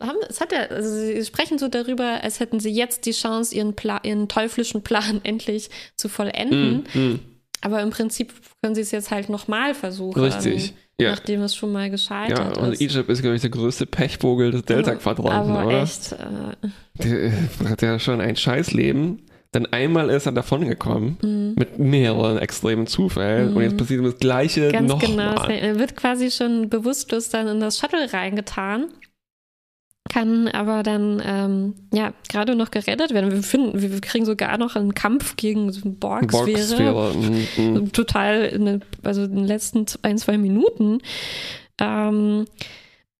haben, es hat ja, also sie sprechen so darüber, als hätten sie jetzt die Chance, ihren, Pla ihren teuflischen Plan endlich zu vollenden. Mm, mm, Aber im Prinzip können sie es jetzt halt nochmal versuchen. richtig. Ja. Nachdem es schon mal Ja, gescheitert und ist. Egypt ist, glaube ich, der größte Pechvogel des Delta-Quadranten, oder? echt, äh, Der äh, hat ja schon ein Scheißleben. Dann einmal ist er davongekommen Mhm. mit mehreren extremen Zufällen und jetzt passiert ihm das Gleiche Ganz noch genau. mal. Er wird quasi schon bewusstlos dann in das Shuttle reingetan, kann aber dann ähm, ja gerade noch gerettet werden. Wir finden, wir kriegen sogar noch einen Kampf gegen so eine Borg-Sphäre. Borg-Sphäre. Mm, mm. Total, in den, also in den letzten ein, zwei Minuten. Ähm,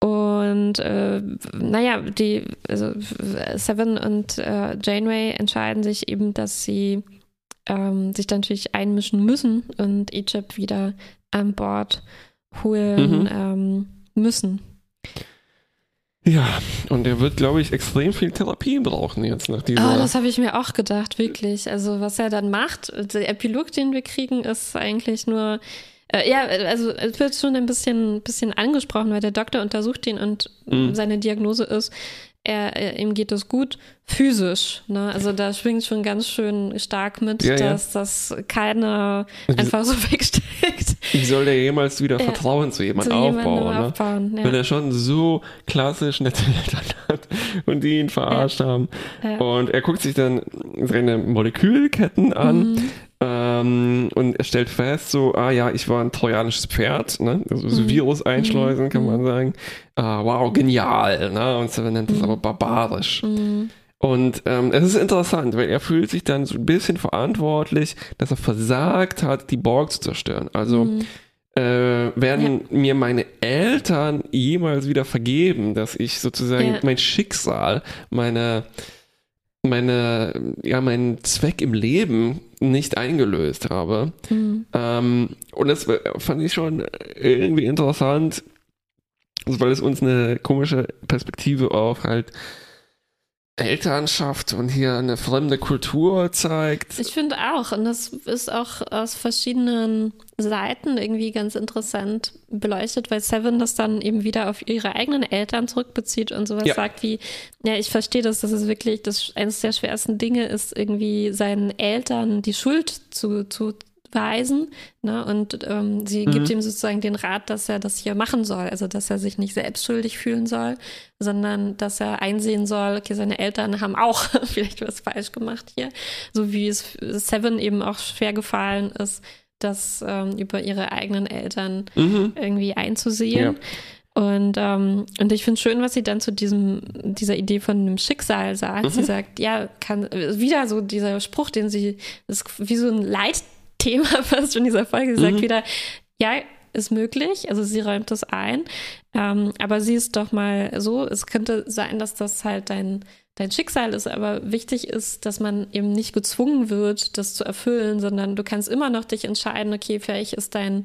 und äh, naja, die also Seven und äh, Janeway entscheiden sich eben, dass sie ähm, sich dann natürlich einmischen müssen und Egypt wieder an Bord holen Mhm. ähm, müssen. Ja, und er wird, glaube ich, extrem viel Therapie brauchen jetzt nach dieser. Oh, das habe ich mir auch gedacht, wirklich. Also was er dann macht, der Epilog, den wir kriegen, ist eigentlich nur äh, ja, also es wird schon ein bisschen, bisschen angesprochen, weil der Doktor untersucht ihn und Mhm. seine Diagnose ist, er, er, ihm geht es gut physisch. Ne? Also da schwingt schon ganz schön stark mit, Ja, ja. dass das keiner einfach so wegsteckt. Wie soll der jemals wieder Ja. Vertrauen zu jemandem aufbauen? Ne? aufbauen. Wenn Ja. er schon so klassisch nette Eltern hat und die ihn verarscht haben. Ja. Und er guckt sich dann seine Molekülketten an Mhm. Ähm, und er stellt fest, so, ah ja, ich war ein trojanisches Pferd, ne? also so Mhm. Virus einschleusen, kann Mhm. man sagen. Ah, wow, genial. Ne? Und Seven nennt es Mhm. aber barbarisch. Mhm. Und ähm, es ist interessant, weil er fühlt sich dann so ein bisschen verantwortlich, dass er versagt hat, die Borg zu zerstören. Also Mhm. äh, werden mir meine Eltern jemals wieder vergeben, dass ich sozusagen Ja. mein Schicksal, meine, meine, ja, meinen Zweck im Leben nicht eingelöst habe. Mhm. Ähm, und das fand ich schon irgendwie interessant, weil es uns eine komische Perspektive auf halt Elternschaft und hier eine fremde Kultur zeigt. Ich finde auch, und das ist auch aus verschiedenen Seiten irgendwie ganz interessant beleuchtet, weil Seven das dann eben wieder auf ihre eigenen Eltern zurückbezieht und sowas Ja. sagt wie, ja, ich verstehe das, dass es wirklich das eines der schwersten Dinge ist, irgendwie seinen Eltern die Schuld zu, zu weisen. Ne? Und ähm, sie Mhm. gibt ihm sozusagen den Rat, dass er das hier machen soll. Also, dass er sich nicht selbst schuldig fühlen soll, sondern dass er einsehen soll, okay, seine Eltern haben auch vielleicht was falsch gemacht hier. So wie es Seven eben auch schwer gefallen ist, das ähm, über ihre eigenen Eltern Mhm. irgendwie einzusehen. Und, ähm, und ich finde schön, was sie dann zu diesem, dieser Idee von einem Schicksal sagt. Mhm. Sie sagt, ja, kann, wieder so dieser Spruch, den sie, das ist wie so ein Leitthema fast schon dieser Folge. Sie Mhm. sagt wieder, ja, ist möglich, also sie räumt das ein, ähm, aber sie ist doch mal so, es könnte sein, dass das halt dein, dein Schicksal ist, aber wichtig ist, dass man eben nicht gezwungen wird, das zu erfüllen, sondern du kannst immer noch dich entscheiden, okay, vielleicht ist dein,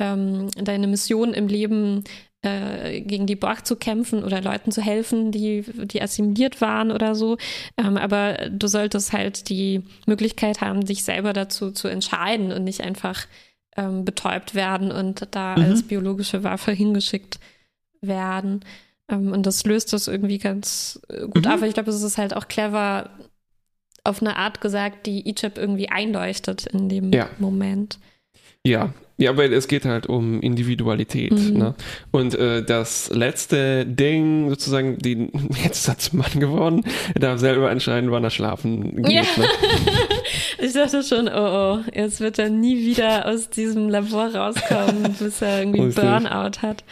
ähm, deine Mission im Leben äh, gegen die Borg zu kämpfen oder Leuten zu helfen, die, die assimiliert waren oder so. Ähm, aber du solltest halt die Möglichkeit haben, dich selber dazu zu entscheiden und nicht einfach ähm, betäubt werden und da Mhm. als biologische Waffe hingeschickt werden. Ähm, und das löst das irgendwie ganz äh, gut Mhm. auf. Ich glaube, es ist halt auch clever auf eine Art gesagt, die Ichab irgendwie einleuchtet in dem Ja. Moment. Ja, ja, weil es geht halt um Individualität. Mhm. Ne? Und äh, das letzte Ding, sozusagen, die, jetzt ist er zum Mann geworden, er darf selber entscheiden, wann er schlafen geht. Ja. Ne? Ich dachte schon, oh oh, jetzt wird er nie wieder aus diesem Labor rauskommen, bis er irgendwie Richtig. Burnout hat.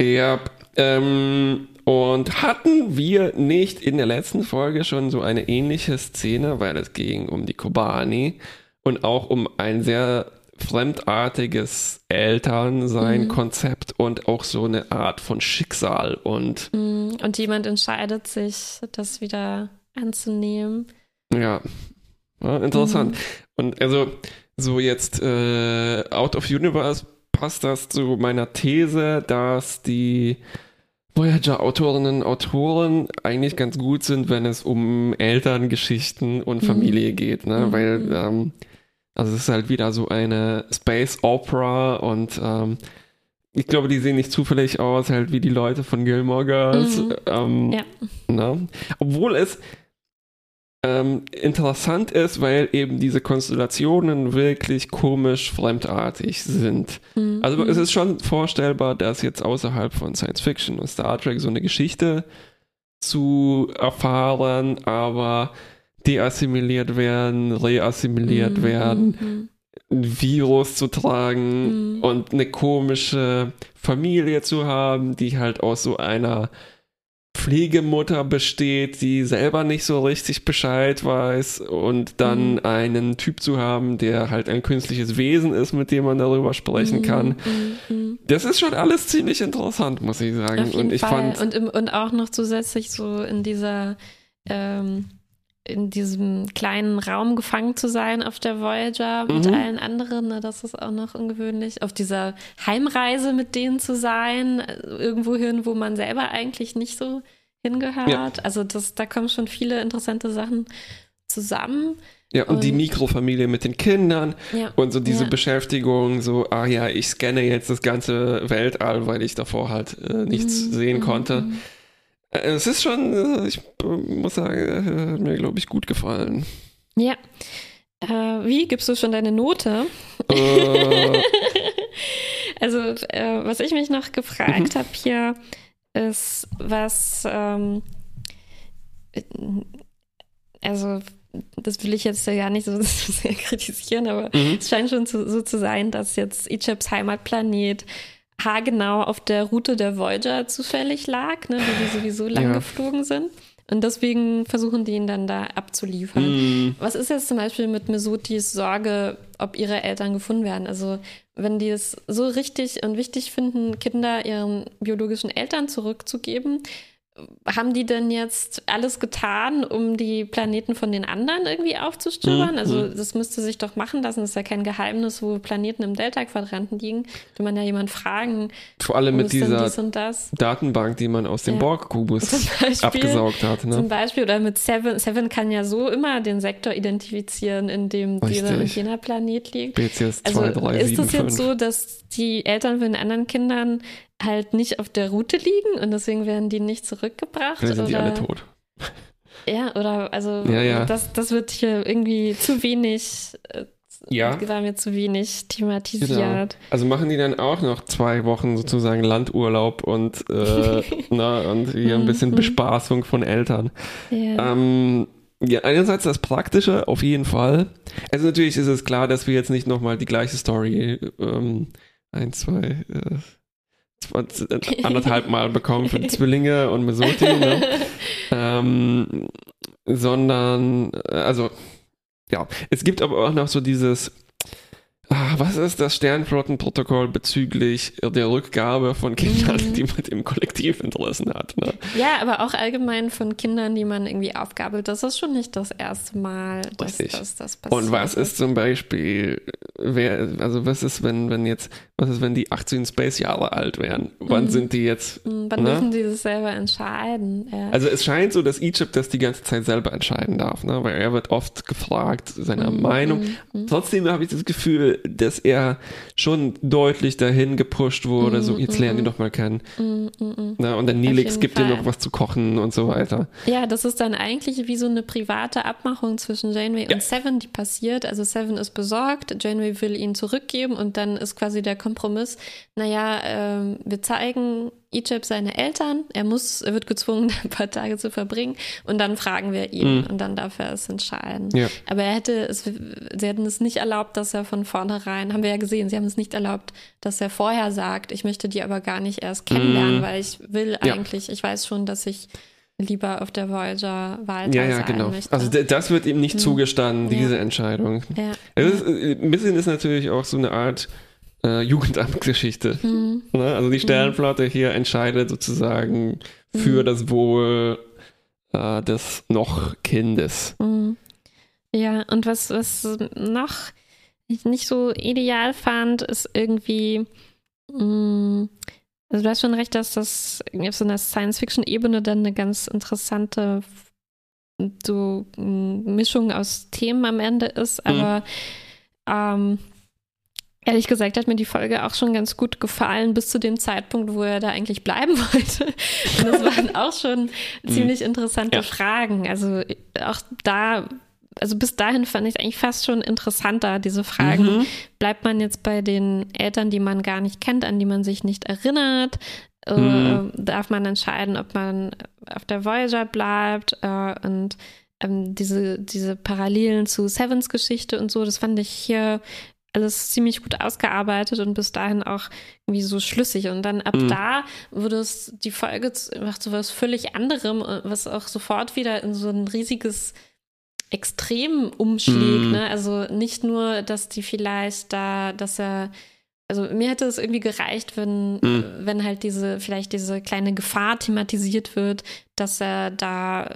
Ja, ähm, und hatten wir nicht in der letzten Folge schon so eine ähnliche Szene, weil es ging um die Kobani und auch um ein sehr fremdartiges Elternsein-Konzept und auch so eine Art von Schicksal und Mm, Und jemand entscheidet sich, das wieder anzunehmen. Ja, ja interessant. Und also, so jetzt äh, out of universe passt das zu meiner These, dass die Voyager-Autorinnen und Autoren eigentlich ganz gut sind, wenn es um Elterngeschichten und Mhm. Familie geht, ne? Mhm. Weil, ähm, also es ist halt wieder so eine Space Opera und ähm, ich glaube, die sehen nicht zufällig aus, halt wie die Leute von Gilmore Girls. Mhm. Ähm, Ja. Ne? Obwohl es ähm, interessant ist, weil eben diese Konstellationen wirklich komisch fremdartig sind. Mm, Also es ist schon vorstellbar, dass jetzt außerhalb von Science Fiction und Star Trek so eine Geschichte zu erfahren, aber deassimiliert werden, reassimiliert Mm, werden, mm, ein Virus zu tragen Mhm. und eine komische Familie zu haben, die halt aus so einer Pflegemutter besteht, die selber nicht so richtig Bescheid weiß und dann Mhm. einen Typ zu haben, der halt ein künstliches Wesen ist, mit dem man darüber sprechen kann. mm, mm. Das ist schon alles ziemlich interessant, muss ich sagen. Und ich Fall. fand, und, und auch noch zusätzlich so in dieser, ähm, in diesem kleinen Raum gefangen zu sein auf der Voyager mit Mhm. allen anderen, ne, das ist auch noch ungewöhnlich. Auf dieser Heimreise mit denen zu sein, äh, irgendwo hin, wo man selber eigentlich nicht so hingehört. Ja. Also das, da kommen schon viele interessante Sachen zusammen. ja, und, die und- Mikrofamilie mit den Kindern Ja. und so diese Ja. Beschäftigung, so, ah ja, ich scanne jetzt das ganze Weltall, weil ich davor halt äh, nichts Mhm, sehen mhm, konnte. mhm. Äh, Es ist schon, äh, ich äh, muss sagen, hat mir, glaube ich, gut gefallen. Ja. Äh, wie gibst du schon deine Note? Äh, Also, äh, was ich mich noch gefragt habe hier, ist, was, ähm, äh, also, das will ich jetzt ja gar nicht so sehr kritisieren, aber Mhm. es scheint schon zu, so zu sein, dass jetzt Egypts Heimatplanet haargenau auf der Route der Voyager zufällig lag, ne, die, die sowieso lang Ja. geflogen sind. Und deswegen versuchen die ihn dann da abzuliefern. mh, Was ist jetzt zum Beispiel mit Mesutis Sorge, ob ihre Eltern gefunden werden? Also, wenn die es so richtig und wichtig finden, Kinder ihren biologischen Eltern zurückzugeben, haben die denn jetzt alles getan, um die Planeten von den anderen irgendwie aufzustöbern? Mhm, Also, mhm. das müsste sich doch machen lassen. Das ist ja kein Geheimnis, wo Planeten im Delta-Quadranten liegen. Könnte man ja jemand fragen, vor allem mit dieser dies und das? Datenbank, die man aus dem Ja. Borg-Kubus Zum abgesaugt hat. Zum Ne? Beispiel oder mit Seven. Seven kann ja so immer den Sektor identifizieren, in dem dieser und jener Planet liegt. Also 2, 3, ist 7, das jetzt 5. so, dass die Eltern von den anderen Kindern halt nicht auf der Route liegen und deswegen werden die nicht zurückgebracht? Vielleicht sind die oder, alle tot. Ja, oder also Ja, ja. Das, das wird hier irgendwie zu wenig, äh, Ja. war mir zu wenig thematisiert. Also machen die dann auch noch zwei Wochen sozusagen Landurlaub und, äh, na, und hier ein bisschen Mhm. Bespaßung von Eltern. Ja. Ähm, ja, einerseits das Praktische, auf jeden Fall. Also natürlich ist es klar, dass wir jetzt nicht nochmal die gleiche Story ähm, ein, zwei, zwei, äh, anderthalb Mal bekommen für die Zwillinge und Mesoti, ne? ähm, sondern, äh, also, ja, es gibt aber auch noch so dieses, was ist das Sternflottenprotokoll bezüglich der Rückgabe von Kindern, Mhm. die man im Kollektiv Interessen hat, ne? Ja, aber auch allgemein von Kindern, die man irgendwie aufgabelt. Das ist schon nicht das erste Mal, dass dass das passiert. Und was ist zum Beispiel, wer, also was ist, wenn, wenn jetzt, was ist, wenn die 18 Space Jahre alt wären? Wann Mhm. sind die jetzt? Hm, Wann ne? dürfen die das selber entscheiden? Ja. Also es scheint so, dass Egypt das die ganze Zeit selber entscheiden darf, ne? weil er wird oft gefragt, seiner Mhm, Meinung. mhm, mhm. Trotzdem habe ich das Gefühl, dass er schon deutlich dahin gepusht wurde, so Mhm, jetzt lernen die doch mal kennen. Mm, mm, mm. Ne? Und dann Nilix jeden gibt dir noch was zu kochen und so weiter. Ja, das ist dann eigentlich wie so eine private Abmachung zwischen Janeway Ja. und Seven, die passiert. Also Seven ist besorgt, Janeway will ihn zurückgeben und dann ist quasi der Kompromiss, naja, ähm, wir zeigen Egypt seine Eltern, er muss, er wird gezwungen, ein paar Tage zu verbringen und dann fragen wir ihn Mhm. und dann darf er es entscheiden. Ja. Aber er hätte, es, sie hätten es nicht erlaubt, dass er von vornherein, haben wir ja gesehen, sie haben es nicht erlaubt, dass er vorher sagt, ich möchte die aber gar nicht erst kennenlernen, Mhm. weil ich will Ja. eigentlich, ich weiß schon, dass ich lieber auf der Voyager weiter Ja, ja, sein genau. möchte. Also das wird ihm nicht Mhm. zugestanden, diese Entscheidung. ja. Es ist, äh, ein bisschen ist natürlich auch so eine Art äh, Jugendamtgeschichte. Mhm. Ne? Also die Sternflotte hier entscheidet sozusagen für Mhm. das Wohl äh, des noch Kindes. Mhm. Ja, und was, was noch ich nicht so ideal fand, ist irgendwie, mh, also du hast schon recht, dass das auf so einer Science-Fiction-Ebene dann eine ganz interessante so Mischung aus Themen am Ende ist, Mhm. aber ähm, Ehrlich gesagt hat mir die Folge auch schon ganz gut gefallen, bis zu dem Zeitpunkt, wo er da eigentlich bleiben wollte. Und das waren auch schon ziemlich interessante Ja. Fragen. Also auch da, also bis dahin fand ich es eigentlich fast schon interessanter, diese Fragen. Mhm. Bleibt man jetzt bei den Eltern, die man gar nicht kennt, an die man sich nicht erinnert? Äh, Mhm. Darf man entscheiden, ob man auf der Voyager bleibt? Äh, und ähm, diese, diese Parallelen zu Sevens Geschichte und so, das fand ich hier alles ziemlich gut ausgearbeitet und bis dahin auch irgendwie so schlüssig. Und dann ab Mhm. da wurde es die Folge zu, macht so was völlig anderem, äh, was auch sofort wieder in so ein riesiges Extrem umschlägt. Mhm. Ne? Also nicht nur, dass die vielleicht da, dass er also mir hätte es irgendwie gereicht, wenn, Mhm. wenn halt diese, vielleicht diese kleine Gefahr thematisiert wird, dass er da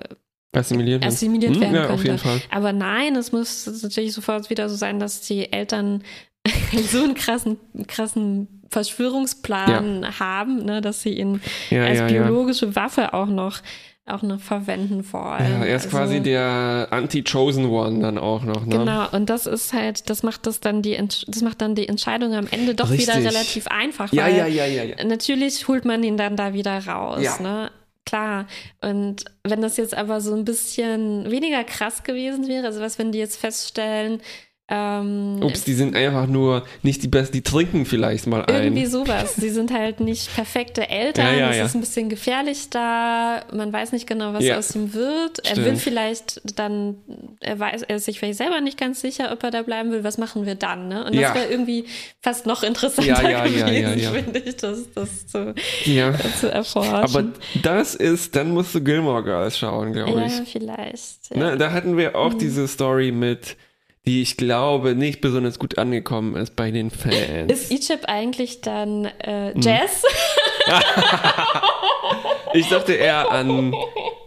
Assimiliert werden. assimiliert Hm, werden Ja, könnte. auf jeden Fall. Aber nein, es muss natürlich sofort wieder so sein, dass die Eltern so einen krassen, krassen Verschwörungsplan haben, ne, dass sie ihn Ja, als ja, ja. biologische Waffe auch noch, auch noch verwenden wollen. Ja, er ist Also- quasi der Anti-Chosen One dann auch noch, ne? Genau, und das ist halt, das macht das dann die, das macht dann die Entscheidung am Ende doch wieder Richtig. relativ einfach. Ja, weil ja, ja, ja, ja. Natürlich holt man ihn dann da wieder raus, Ja. ne? Klar. Und wenn das jetzt aber so ein bisschen weniger krass gewesen wäre, also was, wenn die jetzt feststellen, ähm, Ups, die sind einfach nur nicht die besten, die trinken vielleicht mal ein. irgendwie sowas. Sie sind halt nicht perfekte Eltern, Ja, ja, es ja. ist ein bisschen gefährlich da, man weiß nicht genau, was aus ihm wird. Er Stimmt. will vielleicht dann, er weiß, er ist sich vielleicht selber nicht ganz sicher, ob er da bleiben will. Was machen wir dann? Ne? Und das wäre irgendwie fast noch interessanter gewesen, finde ich, das, das zu, Ja. zu erforschen. Aber das ist, dann musst du Gilmore Girls schauen, glaube ja, ich. vielleicht. Ja. Ne, da hatten wir Mhm. auch diese Story mit, die ich glaube nicht besonders gut angekommen ist bei den Fans. Ist Egypt eigentlich dann äh, Hm. Jazz? ich dachte eher an,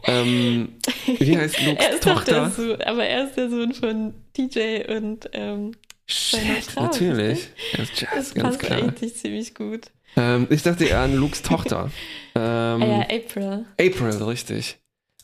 ähm, wie heißt Er Lukes der Tochter? Sohn, aber er ist der Sohn von DJ und ähm, Shit, Frau, natürlich. Er ist das Jazz, ganz passt klar. eigentlich ziemlich gut. Ähm, ich dachte eher an Lukes Tochter. Ähm, ah ja, April. April, richtig.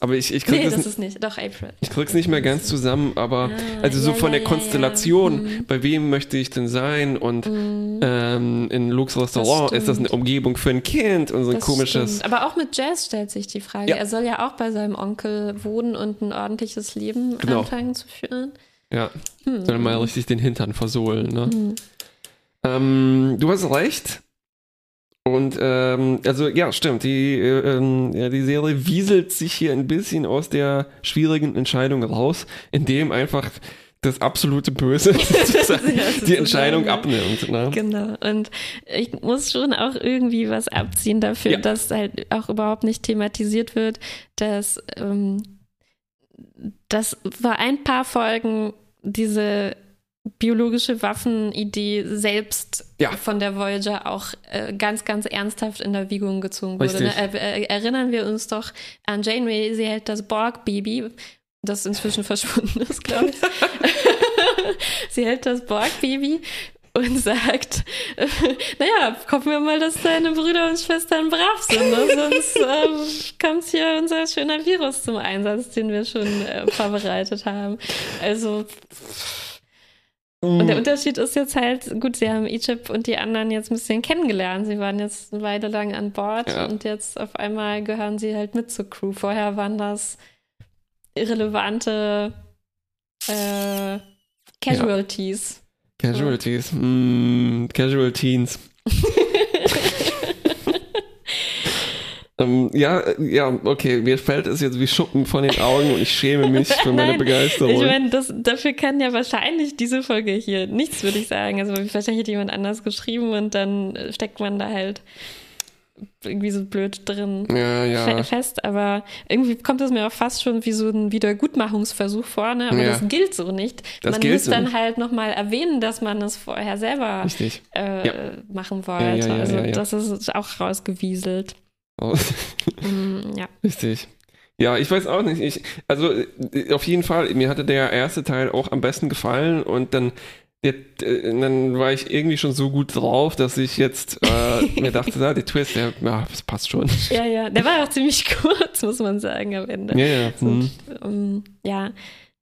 Aber ich, ich krieg Nee, das, das ist nicht. Doch, April. ich krieg's nicht mehr ganz zusammen, aber Ah, also so ja, von der ja, Konstellation, ja. Mhm. bei wem möchte ich denn sein und ähm, in Lukes Restaurant ist das eine. Umgebung für ein Kind und so ein Das komisches. stimmt. Aber auch mit Jazz stellt sich die Frage. Er soll ja auch bei seinem Onkel wohnen und ein ordentliches Leben Genau. anfangen zu führen. Ja, Hm. soll mal richtig den Hintern versohlen, ne? Ähm, du hast recht. Und ähm, also ja, stimmt, die, äh, ähm, ja, die Serie wieselt sich hier ein bisschen aus der schwierigen Entscheidung raus, indem einfach das absolute Böse die Entscheidung abnimmt. Ne? Genau. Und ich muss schon auch irgendwie was abziehen dafür, Ja. dass halt auch überhaupt nicht thematisiert wird, dass, ähm, dass vor ein paar Folgen diese biologische Waffenidee selbst Ja. von der Voyager auch äh, ganz, ganz ernsthaft in Erwägung gezogen wurde. Ne? Äh, äh, erinnern wir uns doch an Janeway, sie hält das Borg-Baby, das inzwischen verschwunden ist, glaube ich. sie hält das Borg-Baby und sagt, äh, naja, hoffen wir mal, dass deine Brüder und Schwestern brav sind, ne? sonst ähm, kommt hier unser schöner Virus zum Einsatz, den wir schon äh, vorbereitet haben. Also und der Unterschied ist jetzt halt, gut, sie haben Egypt und die anderen jetzt ein bisschen kennengelernt. Sie waren jetzt eine Weile lang an Bord Ja. und jetzt auf einmal gehören sie halt mit zur Crew. Vorher waren das irrelevante äh, Casualties. Casualties. Mm, Casual Teens. ähm, ja, äh, ja, okay, mir fällt es jetzt wie Schuppen von den Augen und ich schäme mich für meine Nein, Begeisterung. Ich meine, das, dafür kann ja wahrscheinlich diese Folge hier nichts, würde ich sagen. Also wahrscheinlich hat jemand anders geschrieben und dann steckt man da halt irgendwie so blöd drin. ja, ja. fe- fest, aber irgendwie kommt es mir auch fast schon wie so ein Wiedergutmachungsversuch vor, ne? aber Ja. das gilt so nicht. Das man muss so dann nicht. halt nochmal erwähnen, dass man es vorher selber äh, machen wollte. also das ist auch rausgewieselt. Oh, Mm, ja. richtig. Ja, ich weiß auch nicht. Ich, also äh, auf jeden Fall, mir hatte der erste Teil auch am besten gefallen und dann, der, äh, dann war ich irgendwie schon so gut drauf, dass ich jetzt äh, mir dachte, na, der Twist, der, ja, das passt schon. ja, ja, der war auch ziemlich kurz, muss man sagen, am Ende. Ja, ja. So, hm. ähm, ja.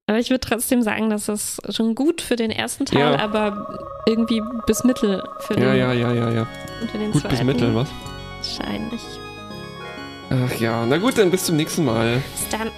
Aber ich würde trotzdem sagen, dass es schon gut für den ersten Teil, Ja. aber irgendwie bis Mittel für den, Ja, ja, ja, ja, ja. Gut zweiten. bis Mittel, was? Wahrscheinlich. Ach ja, na gut, dann bis zum nächsten Mal. Bis dann.